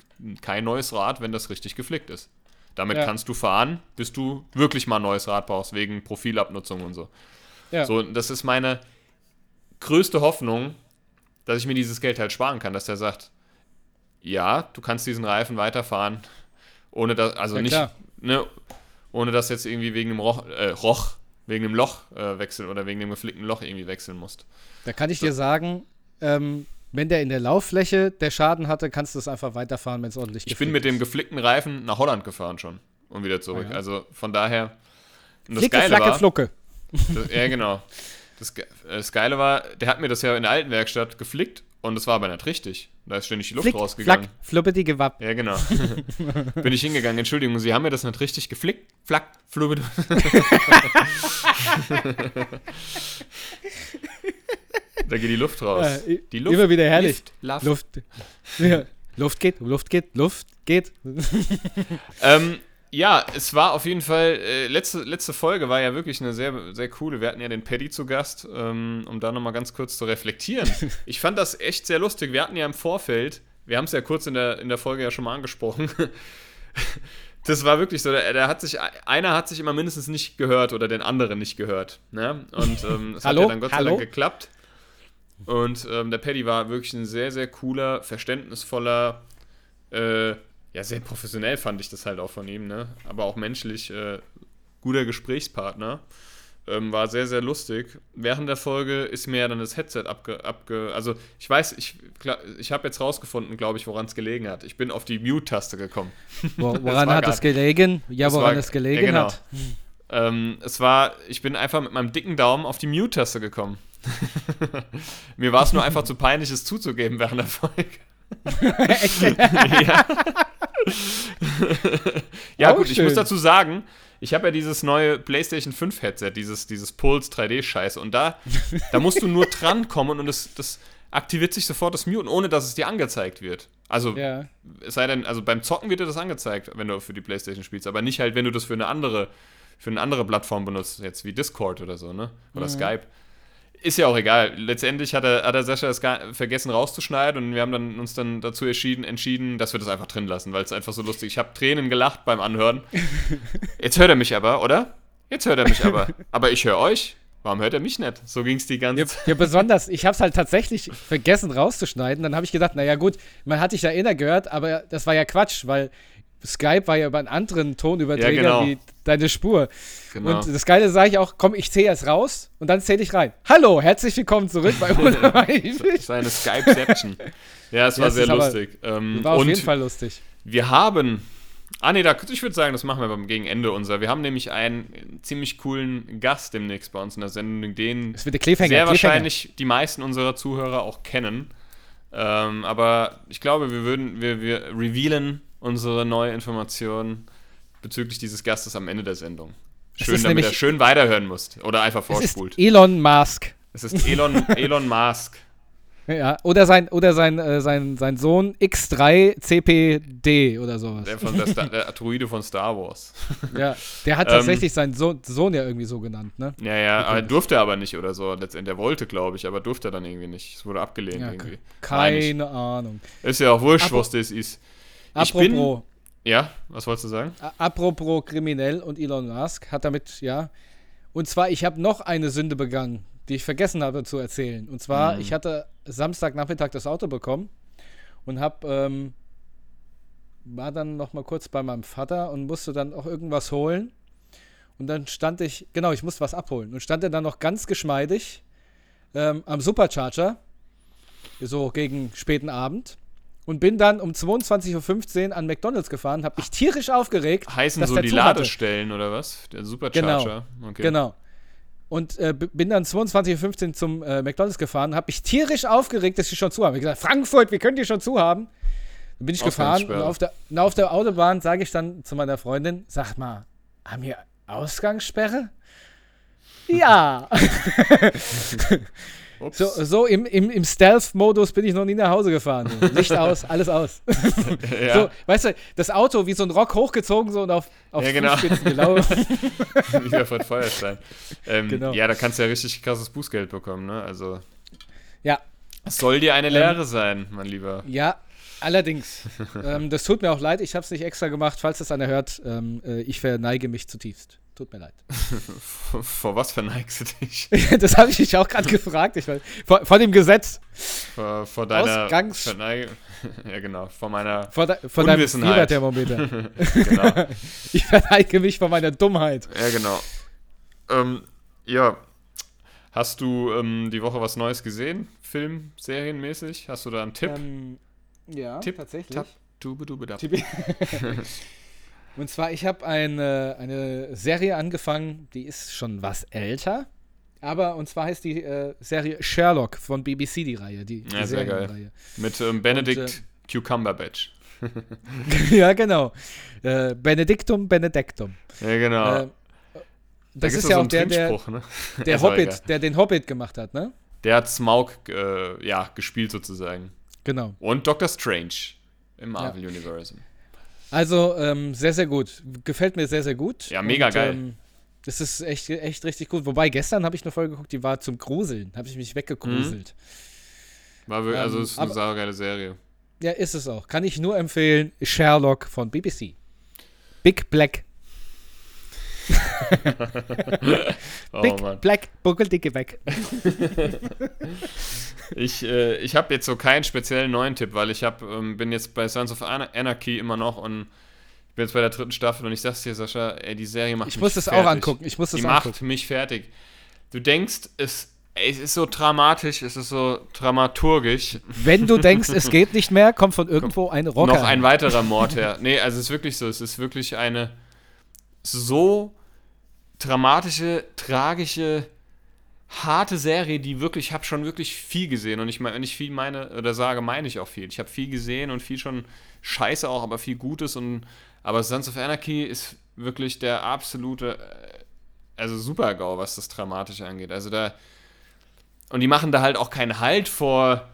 kein neues Rad, wenn das richtig geflickt ist. Damit ja. kannst du fahren, bis du wirklich mal ein neues Rad brauchst, wegen Profilabnutzung und so. Ja. So, das ist meine größte Hoffnung, dass ich mir dieses Geld halt sparen kann, dass der sagt, ja, du kannst diesen Reifen weiterfahren, ohne dass, also ja, nicht, ne, ohne dass jetzt irgendwie wegen dem Roch, äh, Roch wegen dem Loch äh, wechseln oder wegen dem geflickten Loch irgendwie wechseln musst. Da kann ich so. dir sagen, ähm, wenn der in der Lauffläche der Schaden hatte, kannst du es einfach weiterfahren, wenn es ordentlich Ich bin mit dem geflickten Reifen nach Holland gefahren schon und wieder zurück. Ah, ja. Also von daher. Und das Flicke, Geile Flacke, war, Flucke. Das, ja, genau. Das, äh, das Geile war, der hat mir das ja in der alten Werkstatt geflickt und es war aber nicht richtig. Da ist ständig die Luft Flick, rausgegangen. Flack, fluppeti gewapp. Ja, genau. Bin ich hingegangen. Entschuldigung, Sie haben mir das nicht richtig geflickt. Flack, fluppeti. da geht die Luft raus. Die Luft. Immer wieder herrlich. Luft. Luft. Ja, Luft geht, Luft geht, Luft geht. ähm, ja, es war auf jeden Fall, äh, letzte, letzte Folge war ja wirklich eine sehr, sehr coole. Wir hatten ja den Paddy zu Gast, ähm, um da nochmal ganz kurz zu reflektieren. Ich fand das echt sehr lustig. Wir hatten ja im Vorfeld, wir haben es ja kurz in der, in der Folge ja schon mal angesprochen, das war wirklich so, der, der, hat sich, einer hat sich immer mindestens nicht gehört oder den anderen nicht gehört. Ne? Und ähm, es hat ja dann Gott sei Dank geklappt. Und ähm, der Paddy war wirklich ein sehr, sehr cooler, verständnisvoller, äh, ja, sehr professionell fand ich das halt auch von ihm, ne? Aber auch menschlich äh, guter Gesprächspartner. Ähm, war sehr, sehr lustig. Während der Folge ist mir ja dann das Headset abge. abge also, ich weiß, ich, ich habe jetzt rausgefunden, glaube ich, woran es gelegen hat. Ich bin auf die Mute-Taste gekommen. Wo, woran hat es gelegen? Ja, woran es gelegen ja, genau. hat. Ähm, es war, ich bin einfach mit meinem dicken Daumen auf die Mute-Taste gekommen. mir war es nur einfach zu peinlich, es zuzugeben während der Folge. Ja, ja gut, schön. ich muss dazu sagen, ich habe ja dieses neue PlayStation 5 Headset, dieses, dieses Pulse 3D-Scheiße. Und da, da musst du nur drankommen und das, das aktiviert sich sofort das Mute, ohne dass es dir angezeigt wird. Also, ja. es sei denn, also beim Zocken wird dir das angezeigt, wenn du für die PlayStation spielst, aber nicht halt, wenn du das für eine andere, für eine andere Plattform benutzt, jetzt wie Discord oder so, ne? Oder mhm. Skype. Ist ja auch egal. Letztendlich hat er, hat er Sascha es vergessen rauszuschneiden und wir haben dann, uns dann dazu entschieden, entschieden, dass wir das einfach drin lassen, weil es einfach so lustig ist. Ich habe Tränen gelacht beim Anhören. Jetzt hört er mich aber, oder? Jetzt hört er mich aber. Aber ich höre euch. Warum hört er mich nicht? So ging es die ganze Zeit. Ja, besonders, ich habe es halt tatsächlich vergessen rauszuschneiden. Dann habe ich gedacht, naja gut, man hat dich ja inner gehört, aber das war ja Quatsch, weil Skype war ja über einen anderen Tonüberträger ja, genau. wie deine Spur. Genau. Und das Geile sage ich auch, komm, ich zähle jetzt raus und dann zähle ich rein. Hallo, herzlich willkommen zurück bei Seine Skype-Seption. ja, es war ja, sehr lustig. Ähm, war auf jeden Fall lustig. Wir haben, ah nee, da, ich würde sagen, das machen wir beim Gegenende unser. Wir haben nämlich einen ziemlich coolen Gast demnächst bei uns in der Sendung, den sehr wahrscheinlich die meisten unserer Zuhörer auch kennen. Ähm, aber ich glaube, wir würden, wir, wir revealen unsere neue Information bezüglich dieses Gastes am Ende der Sendung. Schön, damit er schön weiterhören muss oder einfach vorspult. Es ist Elon Musk. Es ist Elon, Elon Musk. Ja, oder sein, oder sein, äh, sein, sein Sohn X3 CPD oder sowas. Der, von der, Star, der Droide von Star Wars. Ja, der hat ähm, tatsächlich ähm, seinen Sohn, Sohn, ja irgendwie so genannt, ne? Ja, ja, aber durfte aber nicht oder so. Letztendlich, der wollte, glaube ich, aber durfte dann irgendwie nicht. Es wurde abgelehnt ja, irgendwie. Keine Ahnung. Ist ja auch wurscht, was das ist. Ich apropos. Bin, ja, was wolltest du sagen? Apropos kriminell und Elon Musk hat damit, ja. Und zwar, ich habe noch eine Sünde begangen, die ich vergessen habe zu erzählen. Und zwar, mhm. ich hatte Samstagnachmittag das Auto bekommen und habe ähm, war dann noch mal kurz bei meinem Vater und musste dann auch irgendwas holen. Und dann stand ich, genau, ich musste was abholen. Und stand er dann noch ganz geschmeidig ähm, am Supercharger, so gegen späten Abend und bin dann um 22.15 Uhr an McDonalds gefahren, habe mich tierisch aufgeregt. Heißen so die Ladestellen oder was? Der Supercharger? Genau. Okay. genau. Und äh, bin dann 22.15 Uhr zum äh, McDonalds gefahren, habe mich tierisch aufgeregt, dass sie schon zu haben. Ich gesagt, Frankfurt, wie könnt ihr schon zu haben? Dann bin ich gefahren und auf der, und auf der Autobahn sage ich dann zu meiner Freundin, sag mal, haben wir Ausgangssperre? ja. So, so im, im, im Stealth-Modus bin ich noch nie nach Hause gefahren. Licht aus, alles aus. ja. So, weißt du, das Auto wie so ein Rock hochgezogen so und auf, auf ja, genau. gelaufen. wie der von Feuerstein. Ähm, genau. Ja, da kannst du ja richtig krasses Bußgeld bekommen, ne? Also. Ja. Es soll dir eine Lehre ähm, sein, mein Lieber. Ja. Allerdings. ähm, das tut mir auch leid, ich habe es nicht extra gemacht. Falls das einer hört, ähm, äh, ich verneige mich zutiefst. Tut mir leid. vor, vor, was verneigst du dich? das habe ich mich auch gerade gefragt. Ich weiß, vor, vor, dem Gesetz. Vor, vor deiner Ausgangs Verneigung. Ja, genau. Vor meiner vor, de, vor deinem Fieberthermometer. genau. Ich verneige mich vor meiner Dummheit. Ja, genau. Ähm, ja. Hast du ähm, die Woche was Neues gesehen? Film, serienmäßig? Hast du da einen Tipp? Ähm, ja, Tipp, tatsächlich. Tap, dube, dube, dab. Und zwar, ich habe eine, eine Serie angefangen, die ist schon was älter. Aber, und zwar heißt die äh, Serie Sherlock von BBC, die Reihe. Die, die ja, sehr geil. Mit ähm, Benedict und, äh, Cucumberbatch. ja, genau. Äh, Benedictum Benedictum. Ja, genau. Äh, das da ist ja so auch der, der, ne? der Hobbit, der den Hobbit gemacht hat, ne? Der hat Smaug äh, ja, gespielt sozusagen. Genau. Und Doctor Strange im Marvel ja. Universe. Also ähm, sehr, sehr gut. Gefällt mir sehr, sehr gut. Ja, mega Und, geil. Ähm, das ist echt, echt richtig gut. Wobei gestern habe ich eine Folge geguckt, die war zum Gruseln. Habe ich mich weggegruselt. Mhm. War wirklich, also ähm, ist eine saugeile Serie. Ja, ist es auch. Kann ich nur empfehlen. Sherlock von BBC. Big Black. oh, Big Mann. Black Buckeldicke weg. ich äh, ich habe jetzt so keinen speziellen neuen Tipp, weil ich hab, ähm, bin jetzt bei Sons of Anarchy immer noch und ich bin jetzt bei der dritten Staffel und ich sag's dir, Sascha, ey, die Serie macht ich mich muss das fertig. auch angucken. Ich muss das die angucken. macht mich fertig. Du denkst, es, ey, es ist so dramatisch, es ist so dramaturgisch. Wenn du denkst, es geht nicht mehr, kommt von irgendwo ein Rocker. Noch ein weiterer Mord her. Nee, also es ist wirklich so, es ist wirklich eine so dramatische, tragische, harte Serie, die wirklich, ich habe schon wirklich viel gesehen. Und ich meine, wenn ich viel meine oder sage, meine ich auch viel. Ich habe viel gesehen und viel schon Scheiße auch, aber viel Gutes. Und, aber Sons of Anarchy ist wirklich der absolute, äh, also Super-GAU, was das Dramatische angeht. Also da, und die machen da halt auch keinen Halt vor,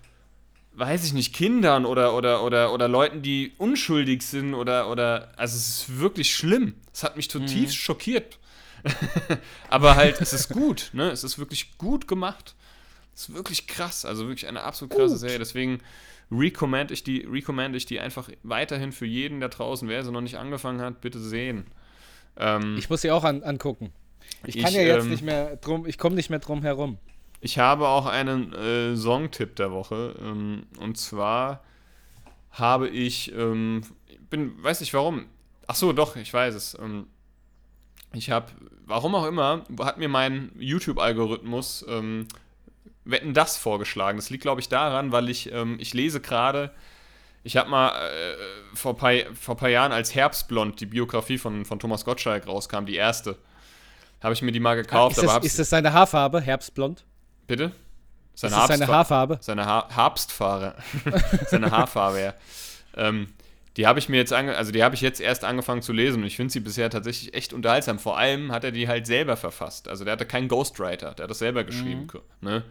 weiß ich nicht, Kindern oder, oder, oder, oder Leuten, die unschuldig sind oder, oder, also es ist wirklich schlimm. Es hat mich zutiefst mhm. schockiert. Aber halt, es ist gut, ne? Es ist wirklich gut gemacht. Es ist wirklich krass, also wirklich eine absolut krasse gut. Serie. Deswegen recommend ich, die, recommend ich die einfach weiterhin für jeden da draußen. Wer sie noch nicht angefangen hat, bitte sehen. Ähm, ich muss sie auch an, angucken. Ich kann ich, ja jetzt ähm, nicht mehr drum, ich komme nicht mehr drum herum. Ich habe auch einen äh, Songtipp der Woche. Ähm, und zwar habe ich, ähm, bin, weiß nicht warum. Ach so, doch, ich weiß es. Ähm, ich habe, warum auch immer, hat mir mein YouTube-Algorithmus ähm, Wetten das vorgeschlagen. Das liegt, glaube ich, daran, weil ich, ähm, ich lese gerade, ich habe mal äh, vor, ein paar, vor paar Jahren als Herbstblond die Biografie von, von Thomas Gottschalk rauskam, die erste. Habe ich mir die mal gekauft. Ah, ist, das, ist das seine Haarfarbe, Herbstblond? Bitte? Seine, ist seine Haarfarbe? Seine ha Herbstfarbe. seine Haarfarbe, ja. Ähm, die habe ich mir jetzt, also die habe ich jetzt erst angefangen zu lesen und ich finde sie bisher tatsächlich echt unterhaltsam. Vor allem hat er die halt selber verfasst. Also der hatte keinen Ghostwriter, der hat das selber geschrieben. Mhm. Ne?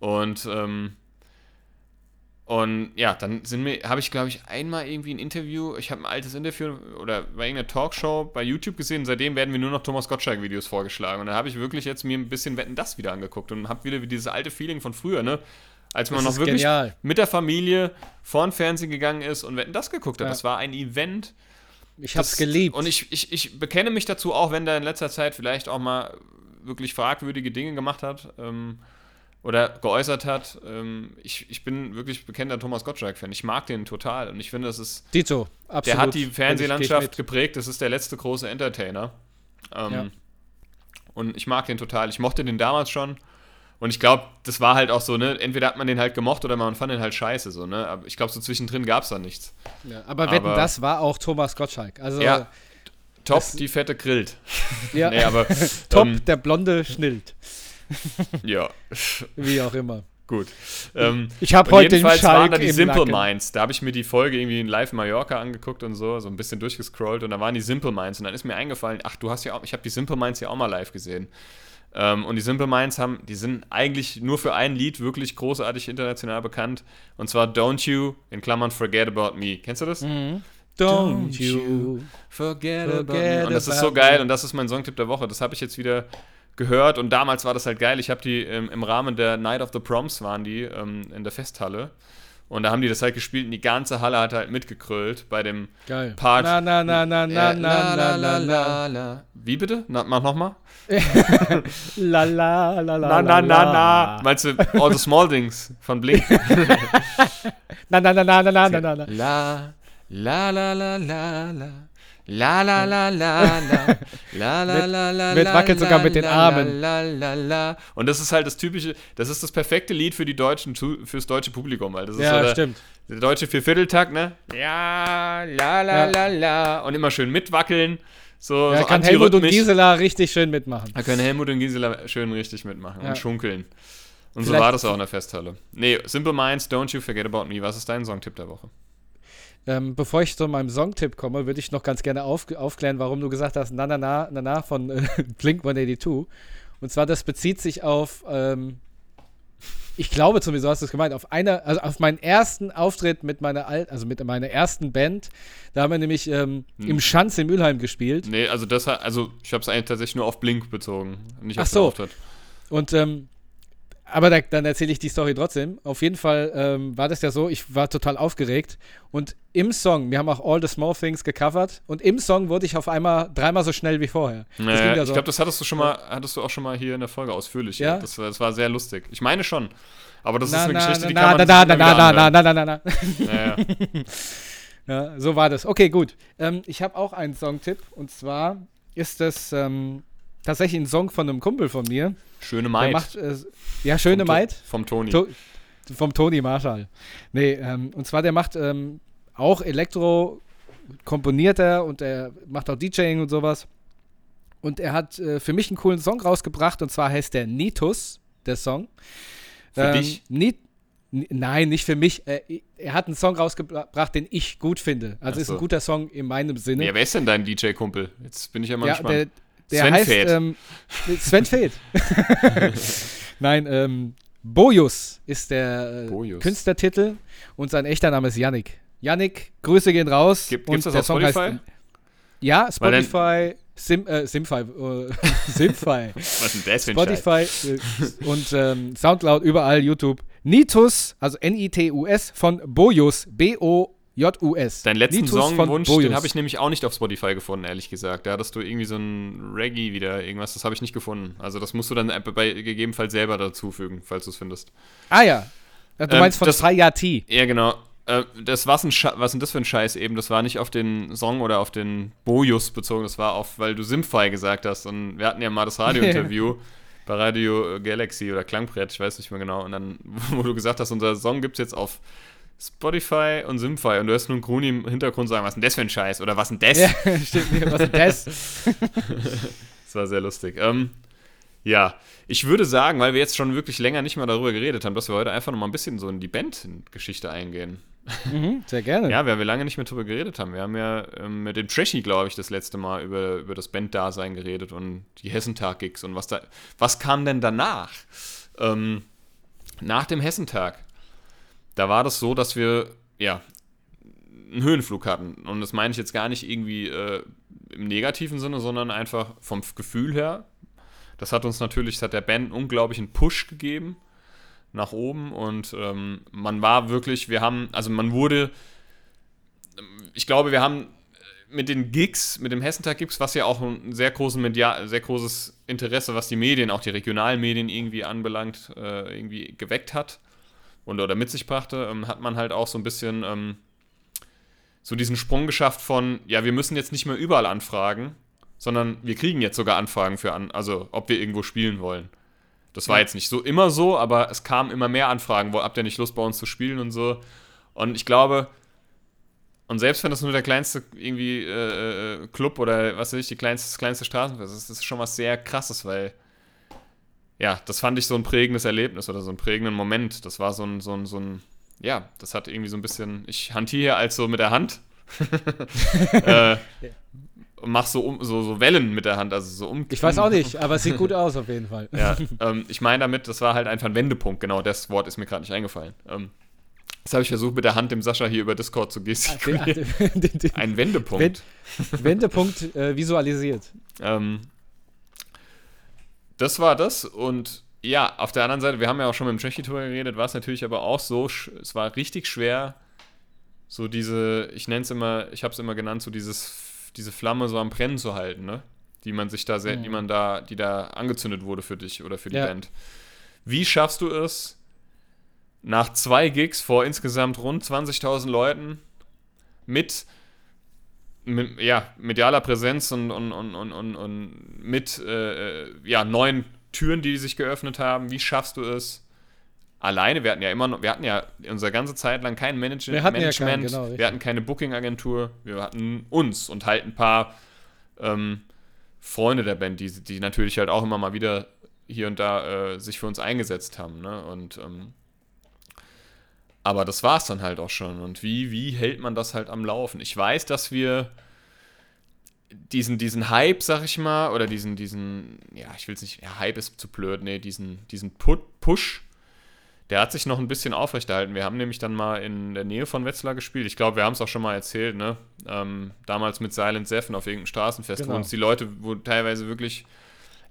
Und, ähm, und ja, dann sind mir, habe ich, glaube ich, einmal irgendwie ein Interview, ich habe ein altes Interview oder bei irgendeiner Talkshow bei YouTube gesehen seitdem werden mir nur noch Thomas Gottschalk-Videos vorgeschlagen. Und dann habe ich wirklich jetzt mir ein bisschen Wetten das wieder angeguckt und habe wieder dieses alte Feeling von früher, ne? Als man das noch wirklich genial. mit der Familie vor den Fernsehen gegangen ist und Wetten das geguckt hat. Ja. Das war ein Event. Ich hab's das, geliebt. Und ich, ich, ich bekenne mich dazu, auch wenn der in letzter Zeit vielleicht auch mal wirklich fragwürdige Dinge gemacht hat ähm, oder geäußert hat. Ähm, ich, ich bin wirklich bekennender Thomas Gottschalk-Fan. Ich mag den total und ich finde, das ist. Dito, absolut. Der hat die Fernsehlandschaft geprägt. Das ist der letzte große Entertainer. Ähm, ja. Und ich mag den total. Ich mochte den damals schon. Und ich glaube, das war halt auch so, ne? Entweder hat man den halt gemocht oder man fand den halt scheiße, so, ne? Aber ich glaube, so zwischendrin gab es da nichts. Ja, aber wetten, das war auch Thomas Gottschalk. Also, ja, top, die fette grillt. Ja, nee, aber, top, ähm, der blonde schnillt. ja. Wie auch immer. Gut. Ähm, ich habe heute jedenfalls den waren da die Simple Nacken. Minds. Da habe ich mir die Folge irgendwie in Live Mallorca angeguckt und so, so ein bisschen durchgescrollt und da waren die Simple Minds und dann ist mir eingefallen, ach, du hast ja auch, ich habe die Simple Minds ja auch mal live gesehen. Ähm, und die Simple Minds haben, die sind eigentlich nur für ein Lied wirklich großartig international bekannt. Und zwar Don't You, in Klammern Forget About Me. Kennst du das? Mhm. Don't, Don't you forget, forget, about me. Und das ist so geil und das ist mein Songtipp der Woche. Das habe ich jetzt wieder gehört und damals war das halt geil. Ich habe die ähm, im Rahmen der Night of the Proms waren die ähm, in der Festhalle. Und da haben die das halt gespielt und die ganze Halle hat halt mitgekrölt bei dem Geil. Part. Na, na, na, na, na, Äh, na, na, na, na. la. Wie bitte? Na, mach nochmal. La, la, la, la, Na, na, na, na. Meinst du All the Small Things von Blink? Na, na, na, na, na, na, na, na, na. La, la, la, la, la, la. La la la la la. La la la la. Matt wackelt sogar mit den Armen. La, la, la, Und das ist halt das typische, das ist das perfekte Lied für die deutschen, fürs deutsche Publikum, halt. Das ist ja, so der, stimmt. Der deutsche Viervierteltakt, ne? Ja, la la la la. Und immer schön mitwackeln. So, ja, so kann Helmut und Gisela richtig schön mitmachen. Da können Helmut und Gisela schön richtig mitmachen ja. und schunkeln. Und Vielleicht so war das auch in der Festhalle. Nee, Simple Minds, Don't You Forget About Me. Was ist dein Songtipp der Woche? Ähm, bevor ich zu meinem Songtipp komme, würde ich noch ganz gerne auf, aufklären, warum du gesagt hast, na na na na na von äh, Blink 182. Und zwar, das bezieht sich auf, ähm, ich glaube zumindest, so hast du es gemeint, auf einer, also auf meinen ersten Auftritt mit meiner alten, also mit meiner ersten Band. Da haben wir nämlich ähm, Hm. im Schanz in Mülheim gespielt. Nee, also das hat, also ich habe es eigentlich tatsächlich nur auf Blink bezogen, nicht Ach auf so. Auftritt. Und ähm, aber da, dann erzähle ich die Story trotzdem. Auf jeden Fall ähm, war das ja so, ich war total aufgeregt. Und im Song, wir haben auch All the Small Things gecovert, und im Song wurde ich auf einmal dreimal so schnell wie vorher. Naja, ja ich glaube, das hattest du schon mal, hattest du auch schon mal hier in der Folge ausführlich. Ja? Das, war- das war sehr lustig. Ich meine schon. Aber das ist na, eine na, Geschichte, die na, kann man na, sich na, na, na, na, na, na, na, na. Ja. Ja, so war das. Okay, gut. Ähm, ich habe auch einen Songtipp. Und zwar ist das ähm, tatsächlich ein Song von einem Kumpel von mir. Schöne Maid. macht, äh, ja, schöne Vom To- Maid. Vom Toni. To vom Toni Marshall. Nee, ähm, und zwar der macht ähm, auch Elektro, komponiert er und er macht auch DJing und sowas. Und er hat äh, für mich einen coolen Song rausgebracht und zwar heißt der Nitus, der Song. Für dich? Ni N- Nein, nicht für mich. Äh, er hat einen Song rausgebracht, den ich gut finde. Also Ach ist so. ein guter Song in meinem Sinne. Ja, wer ist denn dein DJ-Kumpel? Jetzt bin ich ja mal Ja, gespannt. der, der Sven heißt Feth. ähm, Sven Feth. Nein, ähm, Bojus ist der äh, Bojus. Künstlertitel und sein echter Name ist Yannick. Yannick, Grüße gehen raus. Gibt- und das der auf Song Spotify? Heißt, ja, Spotify, Sim, äh, Simfy, äh, Simfy, Was ist denn das für? Spotify äh, und ähm, Soundcloud, überall, YouTube. Nitus, also N-I-T-U-S von Bojus, B-O-J-U-S. Deinen letzten Songwunsch, den habe ich nämlich auch nicht auf Spotify gefunden, ehrlich gesagt. Da hattest du irgendwie so ein Reggae wieder, irgendwas, das habe ich nicht gefunden. Also das musst du dann bei gegebenenfalls selber dazufügen, falls du es findest. Ah ja. Du Ähm, meinst von das- Sayati. Ja, genau. Äh, das war ein Sche was ist denn das für ein Scheiß eben? Das war nicht auf den Song oder auf den Bojus bezogen, das war auf, weil du Simfy gesagt hast. Und wir hatten ja mal das Radiointerview bei Radio Galaxy oder Klangbrett, ich weiß nicht mehr genau. Und dann, wo du gesagt hast, unser Song gibt es jetzt auf Spotify und Simfy. Und du hörst nun Gruni im Hintergrund sagen, was denn das für ein Scheiß? Oder was denn das? Ja, stimmt. Was ist das? Das war sehr lustig. Ähm, ja, ich würde sagen, weil wir jetzt schon wirklich länger nicht mehr darüber geredet haben, dass wir heute einfach noch mal ein bisschen so in die Bandgeschichte eingehen. Mhm, sehr gerne. Ja, weil wir lange nicht mehr drüber geredet haben. Wir haben ja ähm, mit dem Trashy, glaube ich, das letzte Mal über, über das Banddasein geredet und die Hessentag-Gigs und was da. Was kam denn danach? Ähm, nach dem Hessentag. Da war das so, dass wir, ja, einen Höhenflug hatten. Und das meine ich jetzt gar nicht irgendwie äh, im negativen Sinne, sondern einfach vom Gefühl her. Das hat uns natürlich, das hat der Band einen unglaublichen Push gegeben nach oben und ähm, man war wirklich, wir haben, also man wurde, ich glaube, wir haben mit den Gigs, mit dem Hessentag-Gigs, was ja auch ein sehr, großen Media sehr großes Interesse, was die Medien, auch die regionalen Medien irgendwie anbelangt, äh, irgendwie geweckt hat und oder mit sich brachte, ähm, hat man halt auch so ein bisschen ähm, so diesen Sprung geschafft von, ja, wir müssen jetzt nicht mehr überall anfragen, sondern wir kriegen jetzt sogar Anfragen für an, also ob wir irgendwo spielen wollen. Das war Ja. jetzt nicht so immer so, aber es kamen immer mehr Anfragen, wo habt ihr nicht Lust bei uns zu spielen und so. Und ich glaube, und selbst wenn das nur der kleinste irgendwie äh, äh, Club oder was weiß ich, die kleinste, das kleinste Straßenfest ist, das ist schon was sehr krasses, weil ja, das fand ich so ein prägendes Erlebnis oder so einen prägenden Moment. Das war so ein, so ein, so ein, ja, das hat irgendwie so ein bisschen, ich hantiere hier als so mit der Hand. äh, mach so, um, so, so Wellen mit der Hand, also so um. Ich weiß auch nicht, aber es sieht gut aus auf jeden Fall. Ja, ähm, ich meine damit, das war halt einfach ein Wendepunkt, genau, das Wort ist mir gerade nicht eingefallen. Ähm, das habe ich versucht mit der Hand dem Sascha hier über Discord zu Den, gestikulieren. Ein Wendepunkt. Wendepunkt äh, visualisiert. Ähm, das war das und ja, auf der anderen Seite, wir haben ja auch schon mit dem Tschechi drüber geredet, war es natürlich aber auch so, es war richtig schwer, so diese, ich nenne es immer, ich habe es immer genannt, so dieses, diese Flamme so am Brennen zu halten, ne? Die man sich da, sehr, mhm. die man da, die da angezündet wurde für dich oder für die ja. Band. Wie schaffst du es, nach zwei Gigs vor insgesamt rund 20.000 Leuten mit, mit, ja, medialer Präsenz und, und, und, und, und mit äh, äh, ja, neuen Türen, die sich geöffnet haben, wie schaffst du es, alleine, wir hatten ja immer noch, wir hatten ja unsere ganze Zeit lang kein Manage wir Management, ja kein, genau, wir hatten keine Booking-Agentur, wir hatten uns und halt ein paar ähm, Freunde der Band, die, die natürlich halt auch immer mal wieder hier und da äh, sich für uns eingesetzt haben. Ne? Und ähm, aber das war es dann halt auch schon. Und wie, wie hält man das halt am Laufen? Ich weiß, dass wir diesen, diesen Hype, sag ich mal, oder diesen, diesen, ja, ich will es nicht, ja, Hype ist zu blöd, nee, diesen, diesen Push, der hat sich noch ein bisschen aufrechterhalten. Wir haben nämlich dann mal in der Nähe von Wetzlar gespielt. Ich glaube, wir haben es auch schon mal erzählt, ne? Ähm, damals mit Silent Seven auf irgendeinem Straßenfest, genau. wo uns die Leute, wo teilweise wirklich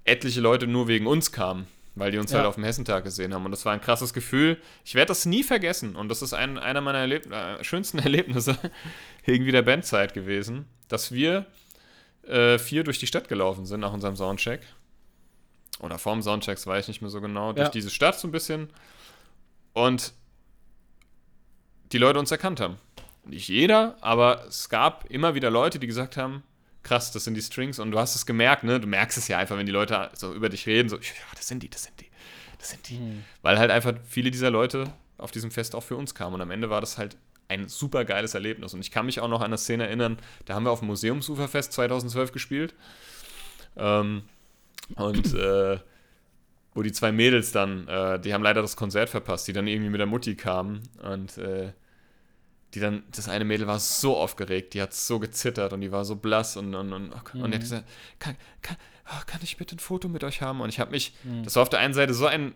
etliche Leute nur wegen uns kamen, weil die uns ja. halt auf dem Hessentag gesehen haben. Und das war ein krasses Gefühl. Ich werde das nie vergessen. Und das ist ein, einer meiner Erleb äh, schönsten Erlebnisse irgendwie der Bandzeit gewesen, dass wir äh, vier durch die Stadt gelaufen sind nach unserem Soundcheck. Oder vorm Soundcheck, das weiß ich nicht mehr so genau. Ja. Durch diese Stadt so ein bisschen und die Leute uns erkannt haben. Nicht jeder, aber es gab immer wieder Leute, die gesagt haben, krass, das sind die Strings und du hast es gemerkt, ne? Du merkst es ja einfach, wenn die Leute so über dich reden, so, ja, das sind die, das sind die, das sind die. Mhm. Weil halt einfach viele dieser Leute auf diesem Fest auch für uns kamen und am Ende war das halt ein super geiles Erlebnis und ich kann mich auch noch an eine Szene erinnern, da haben wir auf dem Museumsuferfest 2012 gespielt ähm, und äh, wo die zwei Mädels dann, äh, die haben leider das Konzert verpasst, die dann irgendwie mit der Mutti kamen und äh, die dann, das eine Mädel war so aufgeregt, die hat so gezittert und die war so blass und, und, und, mhm. und die hat gesagt, kann, kann, oh, kann ich bitte ein Foto mit euch haben? Und ich habe mich, mhm. das war auf der einen Seite so ein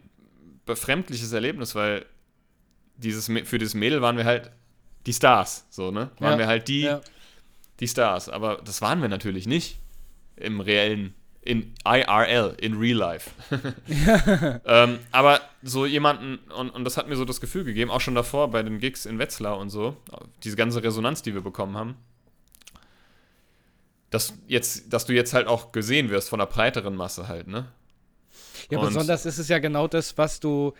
befremdliches Erlebnis, weil dieses, für dieses Mädel waren wir halt die Stars, so, ne? Waren ja. wir halt die, ja. die Stars. Aber das waren wir natürlich nicht im reellen in IRL, in Real Life. ähm, aber so jemanden, und, und das hat mir so das Gefühl gegeben, auch schon davor bei den Gigs in Wetzlar und so, diese ganze Resonanz, die wir bekommen haben, dass, jetzt, dass du jetzt halt auch gesehen wirst von einer breiteren Masse halt, ne? Ja, und besonders ist es ja genau das, was du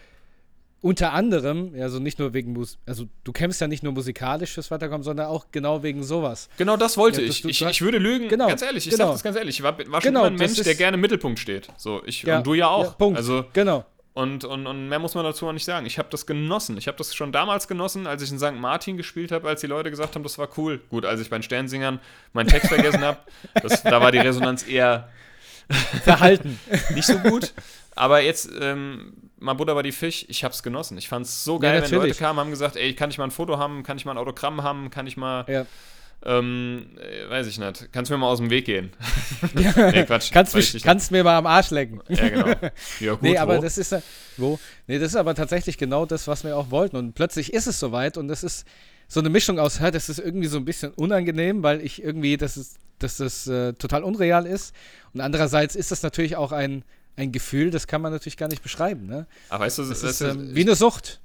unter anderem, also nicht nur wegen Musik, also du kämpfst ja nicht nur musikalisch fürs Weiterkommen, sondern auch genau wegen sowas. Genau das wollte ja, ich. Du, ich. Ich würde lügen, genau, ganz ehrlich, ich genau. sag das ganz ehrlich. Ich war, war schon genau, immer ein Mensch, der gerne im Mittelpunkt steht. So, ich, ja, und du ja auch. Ja, Punkt. Also, genau. Und, und, und mehr muss man dazu auch nicht sagen. Ich habe das genossen. Ich habe das schon damals genossen, als ich in St. Martin gespielt habe, als die Leute gesagt haben, das war cool. Gut, als ich bei den Sternsingern meinen Text vergessen habe, da war die Resonanz eher verhalten. nicht so gut. Aber jetzt, ähm, mal Butter bei die Fisch, ich hab's genossen. Ich fand's so geil, ja, wenn Leute kamen, haben gesagt, ey, kann ich mal ein Foto haben, kann ich mal ein Autogramm haben, kann ich mal, ja. ähm, äh, weiß ich nicht, kannst du mir mal aus dem Weg gehen? Ja. nee, Quatsch. kannst, mich, kannst mir mal am Arsch lecken. ja, genau. Ja, gut, nee, aber wo? das ist, wo? Nee, das ist aber tatsächlich genau das, was wir auch wollten. Und plötzlich ist es soweit und das ist so eine Mischung aus, das ist irgendwie so ein bisschen unangenehm, weil ich irgendwie, das ist, dass das äh, total unreal ist. Und andererseits ist das natürlich auch ein, ein Gefühl, das kann man natürlich gar nicht beschreiben. Ne? Aber weißt du, das ist ähm, wie eine Sucht.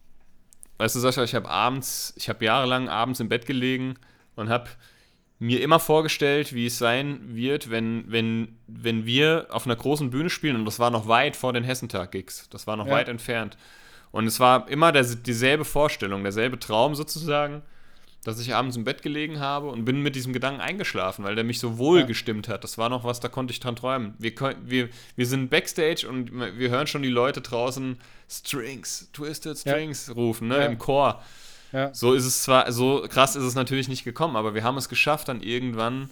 Weißt du, Sascha, ich habe abends, ich habe jahrelang abends im Bett gelegen und habe mir immer vorgestellt, wie es sein wird, wenn, wenn, wenn wir auf einer großen Bühne spielen und das war noch weit vor den Hessentag-Gigs. Das war noch ja. weit entfernt. Und es war immer der, dieselbe Vorstellung, derselbe Traum sozusagen dass ich abends im Bett gelegen habe und bin mit diesem Gedanken eingeschlafen, weil der mich so wohl ja. gestimmt hat. Das war noch was, da konnte ich dran träumen. Wir, wir, wir sind Backstage und wir hören schon die Leute draußen Strings, Twisted Strings ja. rufen, ne, ja. im Chor. So ist es zwar, so krass ist es natürlich nicht gekommen, aber wir haben es geschafft, dann irgendwann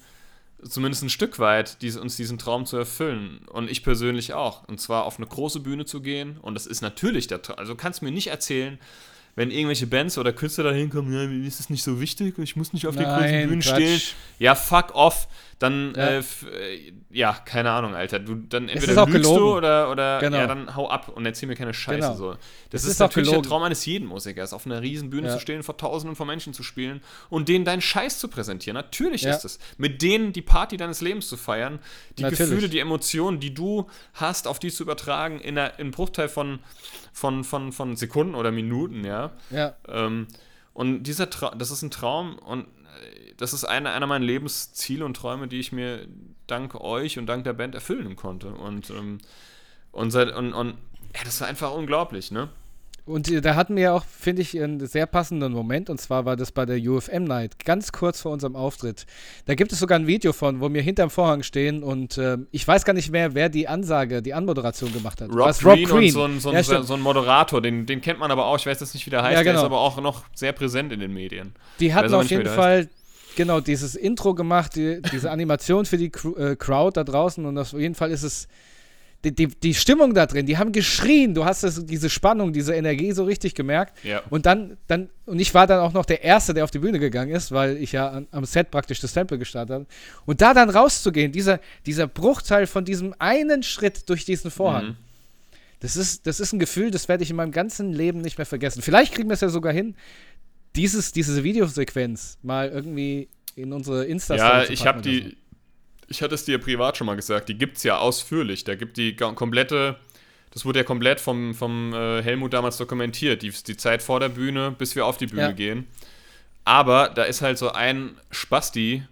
zumindest ein Stück weit dies, uns diesen Traum zu erfüllen. Und ich persönlich auch. Und zwar auf eine große Bühne zu gehen. Und das ist natürlich der Traum. Also du kannst mir nicht erzählen, wenn irgendwelche Bands oder Künstler da hinkommen, ja, mir ist es nicht so wichtig, ich muss nicht auf den großen Bühnen Quatsch. stehen. Ja, fuck off. Dann, Ja. äh, äh, ja, keine Ahnung, Alter. Du, dann entweder lügst gelogen. du oder, oder Genau. ja, dann hau ab und erzähl mir keine Scheiße. Genau. So. Das ist, ist natürlich der gelogen. Traum eines jeden Musikers, auf einer riesen Bühne Ja. zu stehen, vor tausenden von Menschen zu spielen und denen deinen Scheiß zu präsentieren. Natürlich Ja. ist es. Mit denen die Party deines Lebens zu feiern, die Natürlich. Gefühle, die Emotionen, die du hast, auf die zu übertragen, in, einem Bruchteil von, von, von, von Sekunden oder Minuten, ja. Ja. Ähm, und dieser Traum, das ist ein Traum und das ist eine, einer meiner Lebensziele und Träume, die ich mir dank euch und dank der Band erfüllen konnte. Und, ähm, und, seit, und, und ja, das war einfach unglaublich, ne? Und äh, da hatten wir auch, finde ich, einen sehr passenden Moment. Und zwar war das bei der UFM Night, ganz kurz vor unserem Auftritt. Da gibt es sogar ein Video von, wo wir hinterm Vorhang stehen und ähm, ich weiß gar nicht mehr, wer die Ansage, die Anmoderation gemacht hat. Rob, War's Green, und so ein, so, ein, Ja, so, ein Moderator, den, den kennt man aber auch, ich weiß jetzt nicht, wie der heißt, Ja, der genau. ist aber auch noch sehr präsent in den Medien. Die hatten auf jeden der Fall genau dieses Intro gemacht, die, diese Animation für die äh, Crowd da draußen und auf jeden Fall ist es die, die, die Stimmung da drin, die haben geschrien, du hast das, diese Spannung, diese Energie so richtig gemerkt Ja. und dann, dann, und ich war dann auch noch der Erste, der auf die Bühne gegangen ist, weil ich ja an, am Set praktisch das Sample gestartet habe und da dann rauszugehen, dieser, dieser Bruchteil von diesem einen Schritt durch diesen Vorhang, Mhm. das ist, das ist ein Gefühl, das werde ich in meinem ganzen Leben nicht mehr vergessen. Vielleicht kriegen wir es ja sogar hin, dieses, diese Videosequenz mal irgendwie in unsere insta Ja, ich habe die, ich hatte es dir privat schon mal gesagt, die gibt's ja ausführlich. Da gibt die komplette, das wurde ja komplett vom, vom äh, Helmut damals dokumentiert, die, die Zeit vor der Bühne, bis wir auf die Bühne Ja. gehen. Aber da ist halt so ein Spasti,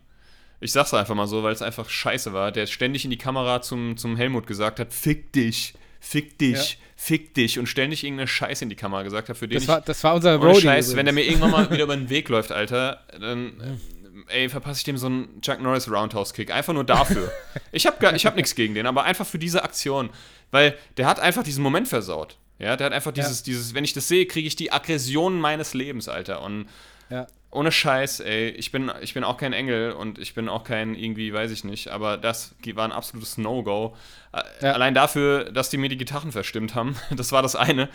ich sag's einfach mal so, weil es einfach scheiße war, der ständig in die Kamera zum, zum Helmut gesagt hat, fick dich, fick dich, Ja. fick dich und ständig irgendeine Scheiße in die Kamera gesagt hat, für den Das ich war, das war unser Roadie. Scheiß, wenn der mir irgendwann mal wieder über den Weg läuft, Alter, dann ey, verpasse ich dem so einen Chuck Norris Roundhouse-Kick. Einfach nur dafür. ich habe ich hab nichts gegen den, aber einfach für diese Aktion. Weil der hat einfach diesen Moment versaut. Ja, der hat einfach dieses, dieses, wenn ich das sehe, kriege ich die Aggression meines Lebens, Alter. Und ja. ohne Scheiß, ey, ich bin, ich bin auch kein Engel und ich bin auch kein irgendwie, weiß ich nicht, aber das war ein absolutes No-Go. Äh, Ja. Allein dafür, dass die mir die Gitarren verstimmt haben, das war das eine.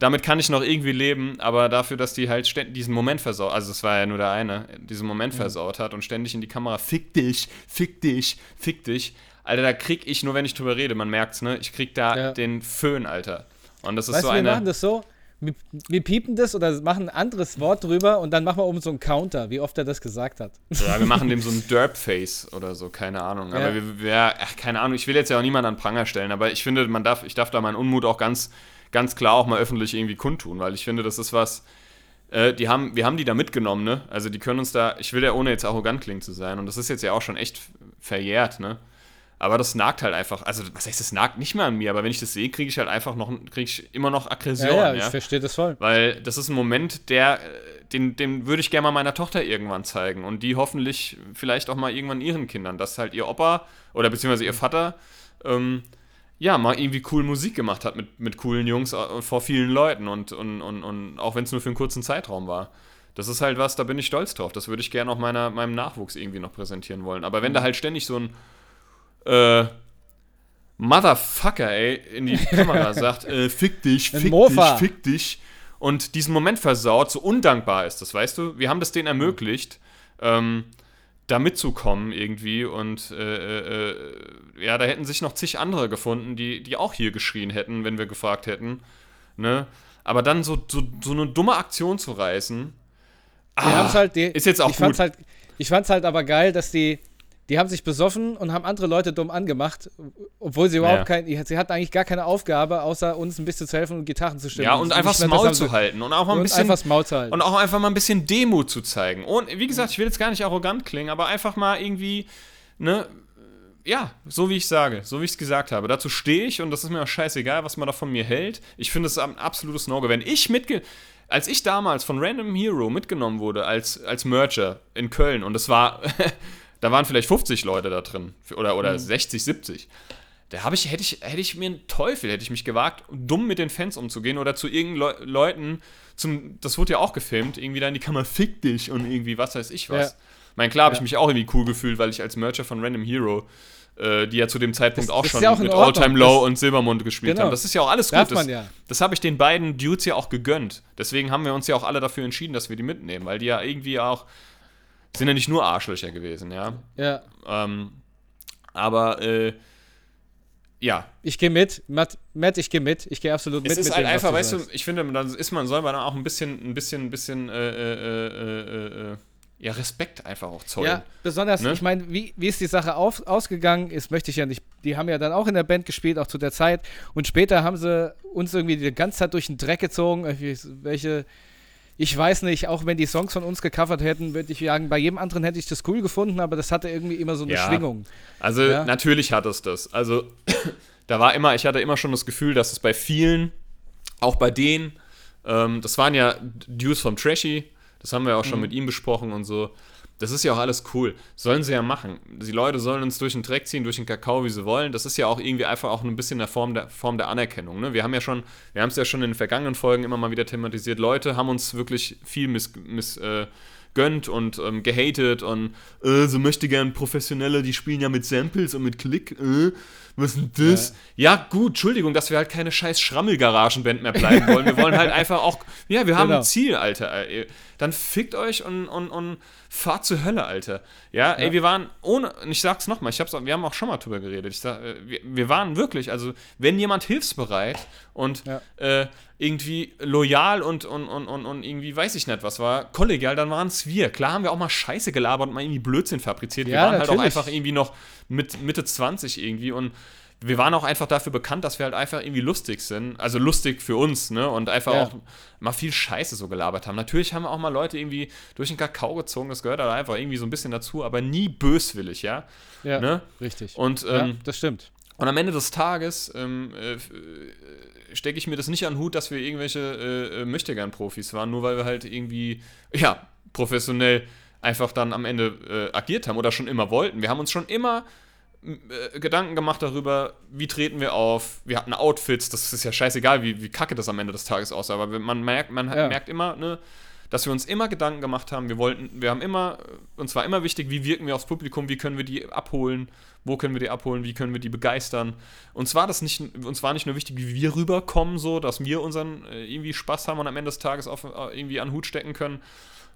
Damit kann ich noch irgendwie leben, aber dafür, dass die halt ständig diesen Moment versaut, also es war ja nur der eine, diesen Moment versaut hat und ständig in die Kamera, fick dich, fick dich, fick dich. Alter, da krieg ich, nur wenn ich drüber rede, man merkt's, ne? Ich krieg da Ja. den Föhn, Alter. Und das ist Weißt so du, wir eine. machen das so, wir, wir piepen das oder machen ein anderes Wort drüber und dann machen wir oben so einen Counter, wie oft er das gesagt hat. Ja, wir machen dem so ein Derp-Face oder so, keine Ahnung. Aber Ja. wir, wir, ach, keine Ahnung, ich will jetzt ja auch niemanden an Pranger stellen, aber ich finde, man darf, ich darf da meinen Unmut auch ganz, ganz klar auch mal öffentlich irgendwie kundtun, weil ich finde, das ist was, äh, die haben, wir haben die da mitgenommen, ne? Also die können uns da, ich will ja ohne jetzt arrogant klingen zu sein, und das ist jetzt ja auch schon echt verjährt, ne? Aber das nagt halt einfach, also was heißt, das nagt nicht mehr an mir, aber wenn ich das sehe, kriege ich halt einfach noch, kriege ich immer noch Aggression, Ja, ja. ja, ich verstehe das voll. Weil das ist ein Moment, der, äh, den, den würde ich gerne mal meiner Tochter irgendwann zeigen. Und die hoffentlich vielleicht auch mal irgendwann ihren Kindern, dass halt ihr Opa oder beziehungsweise ihr Vater ähm, ja mal irgendwie cool Musik gemacht hat mit, mit coolen Jungs äh, vor vielen Leuten und, und, und, und auch wenn es nur für einen kurzen Zeitraum war. Das ist halt was, da bin ich stolz drauf. Das würde ich gerne auch meiner, meinem Nachwuchs irgendwie noch präsentieren wollen. Aber wenn da halt ständig so ein äh, Motherfucker, ey, in die Kamera sagt, äh, fick dich, fick dich, fick dich und diesen Moment versaut, so undankbar ist das, weißt du? Wir haben das denen ermöglicht, ähm, da mitzukommen irgendwie und äh, äh, ja, da hätten sich noch zig andere gefunden, die, die auch hier geschrien hätten, wenn wir gefragt hätten, ne? Aber dann so, so, so eine dumme Aktion zu reißen, haben's halt, die, Ah, ist jetzt auch ich fand's gut. halt, ich fand's halt aber geil, dass die, die haben sich besoffen und haben andere Leute dumm angemacht, obwohl sie überhaupt Ja. kein, sie hatten eigentlich gar keine Aufgabe, außer uns ein bisschen zu helfen und Gitarren zu stimmen. ja, und einfach nicht das mehr Maul zu halten und auch mal ein Und bisschen einfach das Maul zu halten. Und auch einfach mal ein bisschen Demut zu zeigen. Und wie gesagt, ich will jetzt gar nicht arrogant klingen, aber einfach mal irgendwie, ne, ja, so wie ich sage, so wie ich es gesagt habe. Dazu stehe ich und das ist mir auch scheißegal, was man da von mir hält. Ich finde es ein absolutes No-Go. Wenn ich mitge... Als ich damals von Random Hero mitgenommen wurde als, als Mercher in Köln und es war, da waren vielleicht 50 Leute da drin oder, oder 60, 70. Da habe ich, hätte ich, hätte ich mir einen Teufel, hätte ich mich gewagt, dumm mit den Fans umzugehen oder zu irgendeinen Leu Leuten zum, das wurde ja auch gefilmt, irgendwie da in die Kamera, fick dich und irgendwie was weiß ich was. Ja. Ich meine, klar habe ich mich auch irgendwie cool gefühlt, weil ich als Mercher von Random Hero äh, die ja zu dem Zeitpunkt Das- auch das schon ja auch mit Ordnung. All Time Low Das- und Silbermond gespielt Genau. haben. Das ist ja auch alles Darf gut. Das, man ja. das habe ich den beiden Dudes ja auch gegönnt. Deswegen haben wir uns ja auch alle dafür entschieden, dass wir die mitnehmen, weil die ja irgendwie auch sind ja nicht nur Arschlöcher gewesen, ja. Ja. Ähm, aber äh, ja, Ich gehe mit. Matt, Matt, ich gehe mit. Ich gehe absolut mit. es ist mit halt dem, einfach, du weißt du, ich finde, dann ist man, soll man auch ein bisschen, ein bisschen, ein bisschen, äh, äh, äh, äh, äh, ja, Respekt einfach auch zollen. Ja, besonders, Ne? ich meine, wie, wie ist die Sache auf, ausgegangen ist, möchte ich ja nicht. Die haben ja dann auch in der Band gespielt, auch zu der Zeit. Und später haben sie uns irgendwie die ganze Zeit durch den Dreck gezogen. irgendwie Welche, ich weiß nicht, auch wenn die Songs von uns gecovert hätten, würde ich sagen, bei jedem anderen hätte ich das cool gefunden, aber das hatte irgendwie immer so eine Ja. Schwingung. Also Ja. natürlich hat es das. Also da war immer, ich hatte immer schon das Gefühl, dass es bei vielen, auch bei denen, ähm, das waren ja Dudes vom Trashy, das haben wir auch Mhm. schon mit ihm besprochen und so. Das ist ja auch alles cool. Sollen sie ja machen. Die Leute sollen uns durch den Dreck ziehen, durch den Kakao, wie sie wollen. Das ist ja auch irgendwie einfach auch ein bisschen eine Form der, Form der Anerkennung. Ne? Wir haben ja schon, wir haben es ja schon in den vergangenen Folgen immer mal wieder thematisiert. Leute haben uns wirklich viel miss, miss, äh, und ähm, gehatet und äh, so möchte gern Professionelle, die spielen ja mit Samples und mit Klick, äh, denn das? Ja. gut, Entschuldigung, dass wir halt keine scheiß Schrammel-Garagenband mehr bleiben wollen. Wir wollen halt einfach auch, ja, wir haben Genau. ein Ziel, Alter. Ey. Dann fickt euch und, und, und fahrt zur Hölle, Alter. Ja, ey, wir waren ohne, und ich sag's nochmal, ich hab's, wir haben auch schon mal drüber geredet. Ich sag, äh, wir, wir waren wirklich, also wenn jemand hilfsbereit und Ja. äh, irgendwie loyal und, und, und, und, und irgendwie weiß ich nicht was war, kollegial, dann waren es wir. Klar haben wir auch mal Scheiße gelabert und mal irgendwie Blödsinn fabriziert. Wir Ja, waren halt auch natürlich. einfach irgendwie noch mit Mitte 20 irgendwie und wir waren auch einfach dafür bekannt, dass wir halt einfach irgendwie lustig sind. Also lustig für uns, ne? Und einfach Ja. auch mal viel Scheiße so gelabert haben. Natürlich haben wir auch mal Leute irgendwie durch den Kakao gezogen, das gehört halt einfach irgendwie so ein bisschen dazu, aber nie böswillig, ja? Ja, Ne? richtig. Und, ja, ähm, das stimmt. Und am Ende des Tages ähm, äh, stecke ich mir das nicht an den Hut, dass wir irgendwelche äh, äh, Möchtegern-Profis waren, nur weil wir halt irgendwie, ja, professionell einfach dann am Ende äh, agiert haben oder schon immer wollten. Wir haben uns schon immer äh, Gedanken gemacht darüber, wie treten wir auf. Wir hatten Outfits, das ist ja scheißegal, wie, wie kacke das am Ende des Tages aussah, aber man merkt, man Ja. merkt immer, ne, dass wir uns immer Gedanken gemacht haben. Wir wollten, wir haben immer, uns war immer wichtig, wie wirken wir aufs Publikum, wie können wir die abholen, wo können wir die abholen, wie können wir die begeistern. Uns war das nicht, uns war nicht nur wichtig, wie wir rüberkommen, so, dass wir unseren äh, irgendwie Spaß haben und am Ende des Tages auf, äh, irgendwie an Hut stecken können.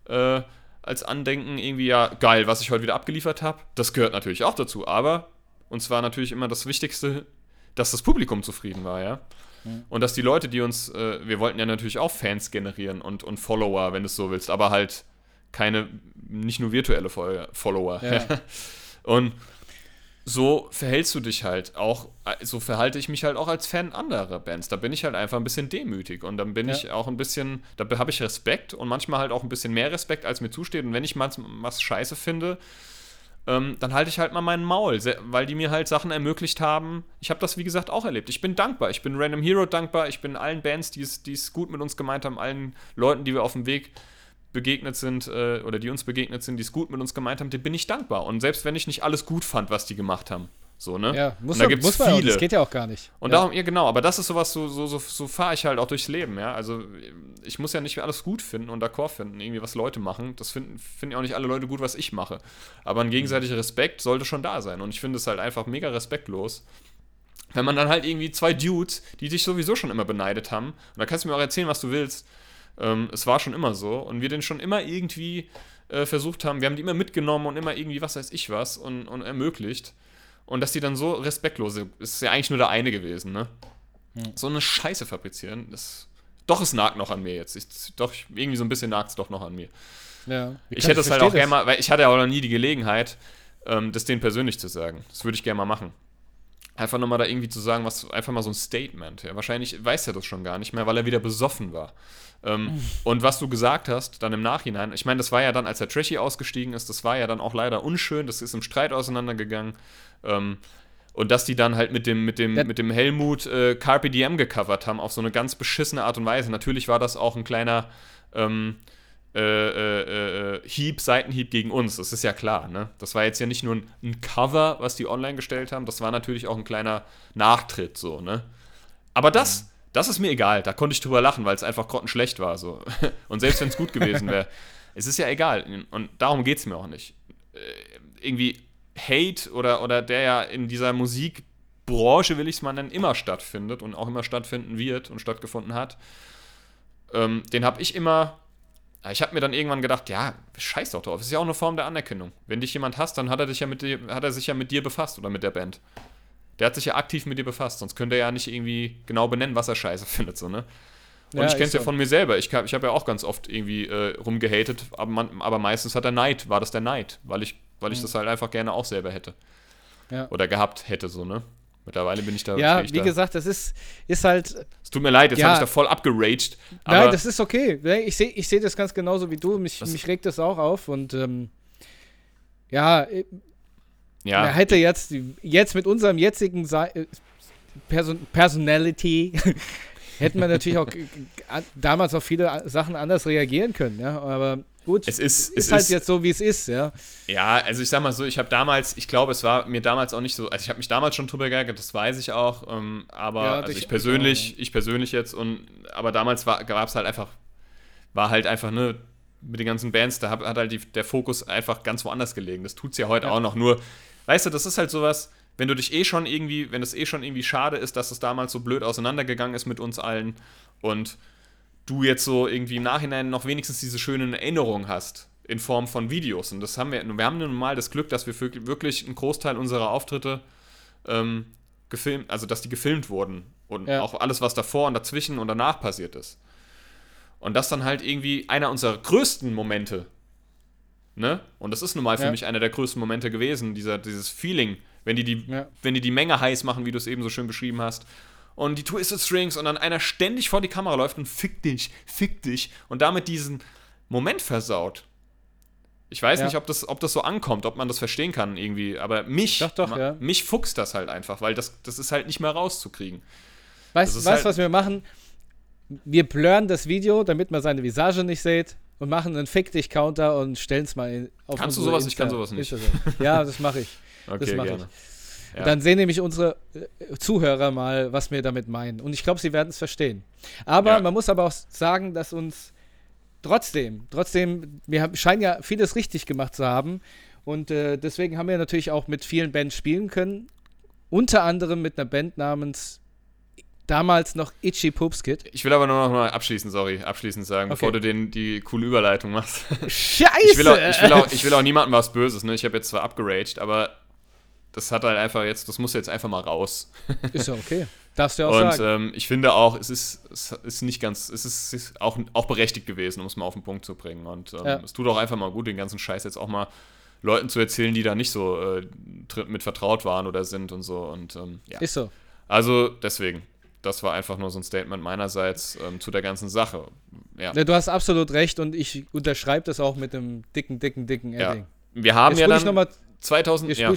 Äh, als Andenken irgendwie, ja, geil, was ich heute wieder abgeliefert habe. Das gehört natürlich auch dazu, aber uns war natürlich immer das Wichtigste, dass das Publikum zufrieden war, ja. Und dass die Leute, die uns, äh, wir wollten ja natürlich auch Fans generieren und, und Follower, wenn du es so willst, aber halt keine, nicht nur virtuelle Fol- Follower. Ja. und so verhältst du dich halt auch, äh, so verhalte ich mich halt auch als Fan anderer Bands. Da bin ich halt einfach ein bisschen demütig und dann bin Ja. ich auch ein bisschen, da habe ich Respekt und manchmal halt auch ein bisschen mehr Respekt, als mir zusteht. Und wenn ich mal was scheiße finde, ähm, dann halte ich halt mal meinen Maul, weil die mir halt Sachen ermöglicht haben. Ich habe das, wie gesagt, auch erlebt. Ich bin dankbar. Ich bin Random Hero dankbar. Ich bin allen Bands, die es gut mit uns gemeint haben, allen Leuten, die wir auf dem Weg begegnet sind äh, oder die uns begegnet sind, die es gut mit uns gemeint haben, denen bin ich dankbar. Und selbst wenn ich nicht alles gut fand, was die gemacht haben. So, ne? Ja, muss, Und da man- gibt's muss man auch. viele. Das geht ja auch gar nicht. Und ja. darum, ja genau, aber das ist sowas, so, so, so, so fahre ich halt auch durchs Leben, ja. Also ich muss ja nicht alles gut finden und d'accord finden, irgendwie was Leute machen. Das finden finden ja auch nicht alle Leute gut, was ich mache. Aber ein gegenseitiger Respekt sollte schon da sein. Und ich finde es halt einfach mega respektlos. Wenn man dann halt irgendwie zwei Dudes, die dich sowieso schon immer beneidet haben, und da kannst du mir auch erzählen, was du willst, ähm, es war schon immer so, und wir den schon immer irgendwie äh, versucht haben, wir haben die immer mitgenommen und immer irgendwie was weiß ich was und, und ermöglicht. Und dass die dann so respektlose, ist ja eigentlich nur der eine gewesen, ne? So eine Scheiße fabrizieren, das. Doch, es nagt noch an mir jetzt. Ich, doch, irgendwie so ein bisschen nagt es doch noch an mir. Ja. Ich hätte es halt auch gerne mal, weil ich hatte ja auch noch nie die Gelegenheit, ähm, das denen persönlich zu sagen. Das würde ich gerne mal machen. Einfach nochmal da irgendwie zu sagen, was, einfach mal so ein Statement. Ja. Wahrscheinlich weiß er das schon gar nicht mehr, weil er wieder besoffen war. Ähm, und was du gesagt hast, dann im Nachhinein, ich meine, das war ja dann, als der Trashy ausgestiegen ist, das war ja dann auch leider unschön, das ist im Streit auseinandergegangen. Ähm, und dass die dann halt mit dem, mit dem, mit dem Helmut äh, Carpe Diem gecovert haben, auf so eine ganz beschissene Art und Weise. Natürlich war das auch ein kleiner ähm, äh, äh, äh, Hieb, Seitenhieb gegen uns. Das ist ja klar, ne? Das war jetzt ja nicht nur ein, ein Cover, was die online gestellt haben, das war natürlich auch ein kleiner Nachtritt, so, ne? Aber das, das ist mir egal. Da konnte ich drüber lachen, weil es einfach grottenschlecht war, so. Und selbst wenn es gut gewesen wäre, es ist ja egal. Und darum geht es mir auch nicht. Äh, irgendwie Hate oder, oder der ja in dieser Musikbranche, will ich es mal nennen, immer stattfindet und auch immer stattfinden wird und stattgefunden hat, ähm, den habe ich immer. Ich habe mir dann irgendwann gedacht, ja, scheiß doch drauf. Das ist ja auch eine Form der Anerkennung. Wenn dich jemand hasst, dann hat er, dich ja mit dir, hat er sich ja mit dir befasst oder mit der Band. Der hat sich ja aktiv mit dir befasst, sonst könnte er ja nicht irgendwie genau benennen, was er scheiße findet, so, ne? Und ja, ich kenne es ja von mir selber. Ich, ich habe ja auch ganz oft irgendwie äh, rumgehatet, aber, man, aber meistens hat der Neid, war das der Neid, weil ich, weil ich mhm. das halt einfach gerne auch selber hätte. Ja. Oder gehabt hätte, so, ne? Mittlerweile bin ich da. Ja, wie da. gesagt, das ist, ist halt. Es tut mir leid, jetzt ja. habe ich da voll abgeraged. Nein, das ist okay. Ich sehe ich seh das ganz genauso wie du. Mich, mich regt das auch auf und ähm, ja, ja. Man hätte jetzt, jetzt mit unserem jetzigen äh, Person Personality hätten wir natürlich auch damals auf viele Sachen anders reagieren können, ja. Aber gut, es ist, ist es halt ist, jetzt so, wie es ist, ja. Ja, also ich sag mal so, ich habe damals, ich glaube, es war mir damals auch nicht so, also ich habe mich damals schon drüber geärgert, das weiß ich auch, ähm, aber ja, also ich, ich persönlich, auch, ich persönlich jetzt und, aber damals gab es halt einfach, war halt einfach, ne, mit den ganzen Bands, da hat, hat halt die, der Fokus einfach ganz woanders gelegen. Das tut es ja heute ja. auch noch, nur weißt du, das ist halt sowas, wenn du dich eh schon irgendwie, wenn es eh schon irgendwie schade ist, dass es damals so blöd auseinandergegangen ist mit uns allen und du jetzt so irgendwie im Nachhinein noch wenigstens diese schönen Erinnerungen hast in Form von Videos. Und das haben wir, wir haben nun mal das Glück, dass wir wirklich einen Großteil unserer Auftritte ähm, gefilmt, also dass die gefilmt wurden und ja. auch alles, was davor und dazwischen und danach passiert ist. Und das dann halt irgendwie einer unserer größten Momente Ne? Und das ist nun mal für ja. mich einer der größten Momente gewesen, dieser, dieses Feeling, wenn die die, ja. wenn die die Menge heiß machen, wie du es eben so schön beschrieben hast. Und die Twisted Strings und dann einer ständig vor die Kamera läuft und fick dich, fick dich und damit diesen Moment versaut. Ich weiß ja. nicht, ob das, ob das so ankommt, ob man das verstehen kann irgendwie, aber mich, doch, doch, ja. mich fuchst das halt einfach, weil das, das ist halt nicht mehr rauszukriegen. Weißt du, halt was wir machen? Wir blurren das Video, damit man seine Visage nicht sieht und machen einen Fick dich Counter und stellen es mal auf Kannst du sowas? Insta. Ich kann sowas nicht. Ja, das mache ich. okay, das mache ich. Ja. Dann sehen nämlich unsere äh, Zuhörer mal, was wir damit meinen. Und ich glaube, sie werden es verstehen. Aber ja. man muss aber auch sagen, dass uns trotzdem, trotzdem, wir scheinen ja vieles richtig gemacht zu haben. Und äh, deswegen haben wir natürlich auch mit vielen Bands spielen können. Unter anderem mit einer Band namens damals noch Itchy Poops Kid. Ich will aber nur noch mal abschließend, sorry, abschließend sagen, okay. bevor du den, die coole Überleitung machst. Scheiße! Ich will auch, ich will auch, ich will auch niemandem was Böses, ne? Ich habe jetzt zwar abgeraged, aber das hat halt einfach jetzt, das muss jetzt einfach mal raus. Ist ja okay. Darfst du ja auch Und, sagen. Und ähm, ich finde auch, es ist, es ist nicht ganz, es ist, es ist auch, auch berechtigt gewesen, um es mal auf den Punkt zu bringen. Und ähm, ja. es tut auch einfach mal gut, den ganzen Scheiß jetzt auch mal Leuten zu erzählen, die da nicht so äh, mit vertraut waren oder sind und so. Und ähm, ja. Ist so. Also deswegen, das war einfach nur so ein Statement meinerseits ähm, zu der ganzen Sache. Ja. Du hast absolut recht und ich unterschreibe das auch mit einem dicken, dicken, dicken Ending. Ja. Wir haben jetzt ja dann mal, 2000, jetzt ja.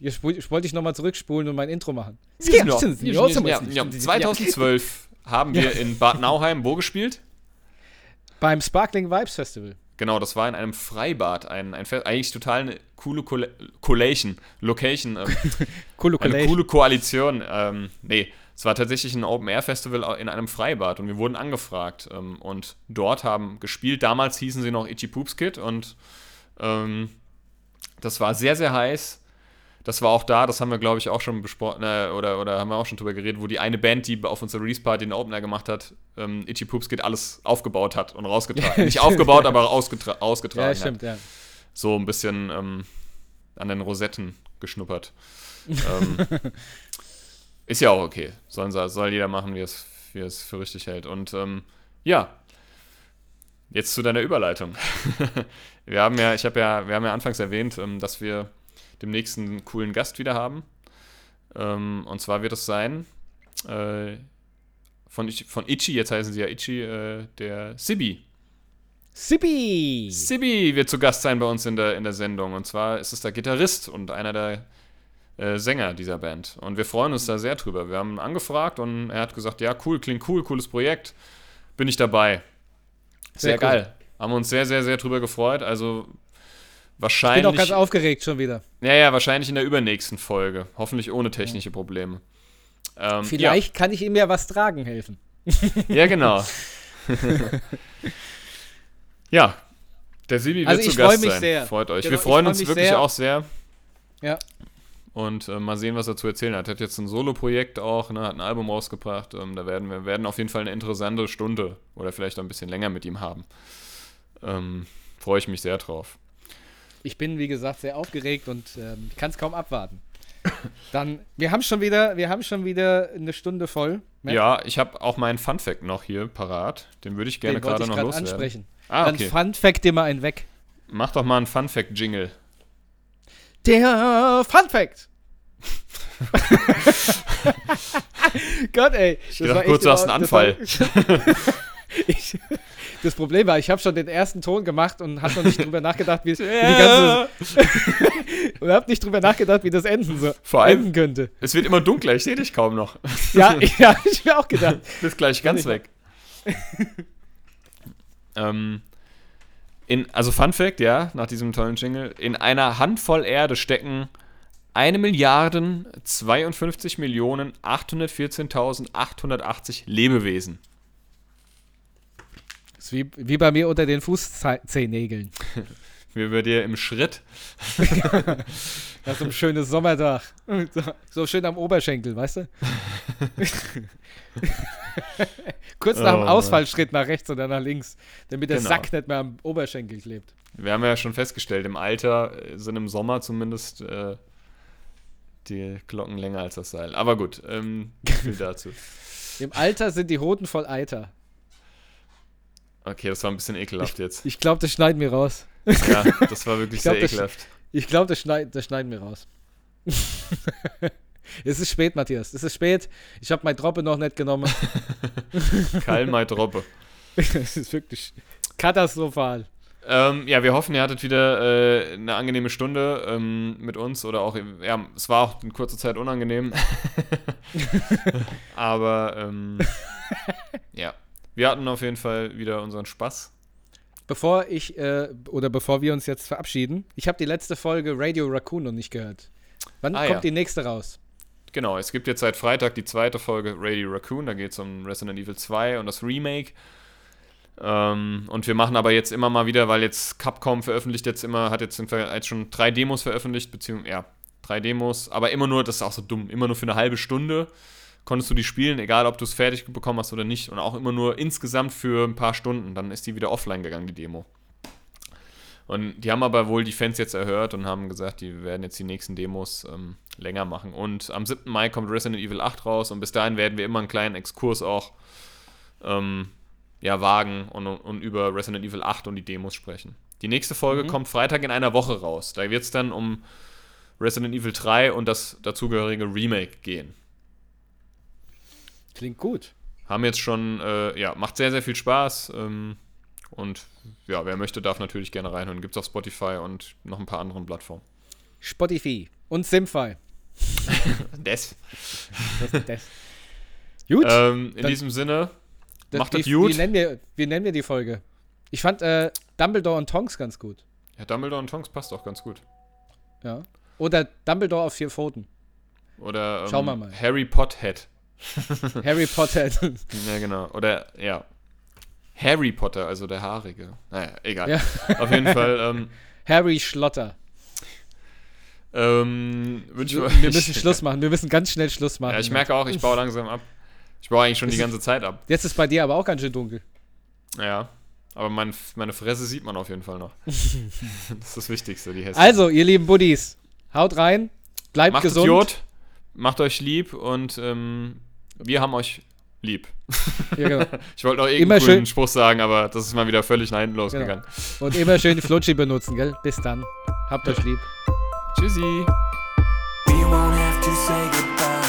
Ich, jetzt wollte ich nochmal zurückspulen und mein Intro machen. Ja, ja, 2012 haben wir in Bad Nauheim wo gespielt? Beim Sparkling Vibes Festival. Genau, das war in einem Freibad, ein, ein eigentlich total eine coole Collation, Location, ähm, coole eine coole Koalition. Ähm, nee, es war tatsächlich ein Open-Air-Festival in einem Freibad und wir wurden angefragt. Ähm, und dort haben gespielt, damals hießen sie noch Itchy Poops Kid und ähm, das war sehr, sehr heiß. Das war auch da, das haben wir, glaube ich, auch schon besprochen, äh, oder, oder haben wir auch schon drüber geredet, wo die eine Band, die auf unserer Release-Party den Open Air gemacht hat, ähm, Itchy Poops Kid alles aufgebaut hat und rausgetragen. Nicht aufgebaut, aber ausgetra ausgetragen ja, stimmt, hat. Ja. So ein bisschen ähm, an den Rosetten geschnuppert. ähm, Ist ja auch okay. Sollen, soll jeder machen, wie es, wie es für richtig hält. Und ähm, ja, jetzt zu deiner Überleitung. wir haben ja, ich habe ja, wir haben ja anfangs erwähnt, ähm, dass wir demnächst einen coolen Gast wieder haben. Ähm, und zwar wird es sein äh, von, von Ichi, jetzt heißen sie ja Ichi, äh, der Sibi. Sibi! Sibi wird zu Gast sein bei uns in der, in der Sendung. Und zwar ist es der Gitarrist und einer der äh, Sänger dieser Band. Und wir freuen uns da sehr drüber. Wir haben ihn angefragt und er hat gesagt, ja, cool, klingt cool, cooles Projekt. Bin ich dabei. Sehr, sehr geil. Cool. Haben uns sehr, sehr, sehr drüber gefreut. Also wahrscheinlich. Ich bin auch ganz aufgeregt schon wieder. Ja, ja, wahrscheinlich in der übernächsten Folge. Hoffentlich ohne technische Probleme. Ähm, Vielleicht ja. kann ich ihm ja was tragen helfen. Ja, genau. ja, der Sibi wird also zu Gast mich sein. Sehr. Freut euch. Genau, Wir freuen uns wirklich sehr. auch sehr. Ja. Und äh, mal sehen, was er zu erzählen hat. Er hat jetzt ein Solo-Projekt auch, ne, hat ein Album rausgebracht. Ähm, da werden wir werden auf jeden Fall eine interessante Stunde oder vielleicht auch ein bisschen länger mit ihm haben. Ähm, Freue ich mich sehr drauf. Ich bin, wie gesagt, sehr aufgeregt und ähm, kann es kaum abwarten. Dann, wir haben schon wieder, wir haben schon wieder eine Stunde voll. Matt. Ja, ich habe auch meinen Fun Fact noch hier parat. Den würde ich gerne gerade noch loswerden. ansprechen. Ah, okay. Dann Fun Fact dir mal einen weg. Mach doch mal einen Fun Fact Jingle. Der Fun Fact. Gott, ey. Ich dachte kurz, du hast einen Anfall. ich, das Problem war, ich habe schon den ersten Ton gemacht und habe noch nicht drüber nachgedacht, wie, wie die ganze und habe nicht drüber nachgedacht, wie das enden so Vor allem, enden könnte. Es wird immer dunkler, ich sehe dich kaum noch. ja, ja, ich mir auch gedacht. Bist gleich ganz weg. ähm, in, also Fun Fact, ja, nach diesem tollen Jingle, in einer Handvoll Erde stecken 1 Milliarden 52 Millionen 814.880 Lebewesen. Ist wie, wie bei mir unter den Fußzehennägeln. wie bei dir im Schritt. das ist ein schönes Sommerdach. So schön am Oberschenkel, weißt du? Kurz nach dem oh, Ausfallschritt nach rechts oder nach links, damit der genau. Sack nicht mehr am Oberschenkel klebt. Wir haben ja schon festgestellt, im Alter sind im Sommer zumindest äh, die Glocken länger als das Seil. Aber gut, ähm, viel dazu. Im Alter sind die Hoden voll Eiter. Okay, das war ein bisschen ekelhaft jetzt. Ich, ich glaube, das schneiden wir raus. Ja, das war wirklich glaub, sehr ekelhaft. Das, ich glaube, das, schneid, das schneiden wir raus. es ist spät, Matthias. Es ist spät. Ich habe meine Droppe noch nicht genommen. Keil meine Droppe. Es ist wirklich katastrophal. Ähm, ja, wir hoffen, ihr hattet wieder äh, eine angenehme Stunde ähm, mit uns oder auch, ja, es war auch in kurzer Zeit unangenehm. Aber ähm, ja, wir hatten auf jeden Fall wieder unseren Spaß. Bevor ich äh, oder bevor wir uns jetzt verabschieden, ich habe die letzte Folge Radio Raccoon noch nicht gehört. Wann ah, kommt ja. die nächste raus? Genau, es gibt jetzt seit Freitag die zweite Folge Radio Raccoon, da geht es um Resident Evil 2 und das Remake. Ähm, und wir machen aber jetzt immer mal wieder, weil jetzt Capcom veröffentlicht jetzt immer, hat jetzt, jetzt schon drei Demos veröffentlicht, beziehungsweise, ja, drei Demos, aber immer nur, das ist auch so dumm, immer nur für eine halbe Stunde konntest du die spielen, egal ob du es fertig bekommen hast oder nicht. Und auch immer nur insgesamt für ein paar Stunden. Dann ist die wieder offline gegangen, die Demo. Und die haben aber wohl die Fans jetzt erhört und haben gesagt, die werden jetzt die nächsten Demos ähm, länger machen. Und am 7. Mai kommt Resident Evil 8 raus und bis dahin werden wir immer einen kleinen Exkurs auch ähm, ja, wagen und, und, über Resident Evil 8 und die Demos sprechen. Die nächste Folge mhm. kommt Freitag in einer Woche raus. Da wird es dann um Resident Evil 3 und das dazugehörige Remake gehen. Klingt gut. Haben jetzt schon, äh, ja, macht sehr, sehr viel Spaß. Ähm, und ja, wer möchte, darf natürlich gerne reinhören. Gibt es auf Spotify und noch ein paar anderen Plattformen. Spotify und Simfy. des. Das, des. Gut. Ähm, in diesem Sinne, das, macht das gut. Wie nennen, wir, wie nennen wir die Folge? Ich fand äh, Dumbledore und Tonks ganz gut. Ja, Dumbledore und Tonks passt auch ganz gut. Ja. Oder Dumbledore auf vier Pfoten. Oder ähm, Schauen wir mal. Harry Pothead. Harry Potter. ja, genau. Oder, ja. Harry Potter, also der Haarige. Naja, egal. Ja. Auf jeden Fall. Ähm, Harry Schlotter. Ähm, wir, wir müssen Schluss machen. Wir müssen ganz schnell Schluss machen. Ja, ich merke auch, ich baue langsam ab. Ich baue eigentlich schon das die ganze Zeit ab. Jetzt ist bei dir aber auch ganz schön dunkel. Ja. Aber mein, meine Fresse sieht man auf jeden Fall noch. das ist das Wichtigste, die Hässe. Also, ihr lieben Buddies, haut rein, bleibt Macht gesund. Idiot, macht euch lieb und ähm, wir haben euch lieb. Ja, genau. ich wollte noch irgendeinen coolen Spruch sagen, aber das ist mal wieder völlig nach hinten genau. losgegangen. Genau. Und immer schön Flutschi benutzen, gell? Bis dann. Habt euch lieb. Tschüssi. We won't have to say goodbye.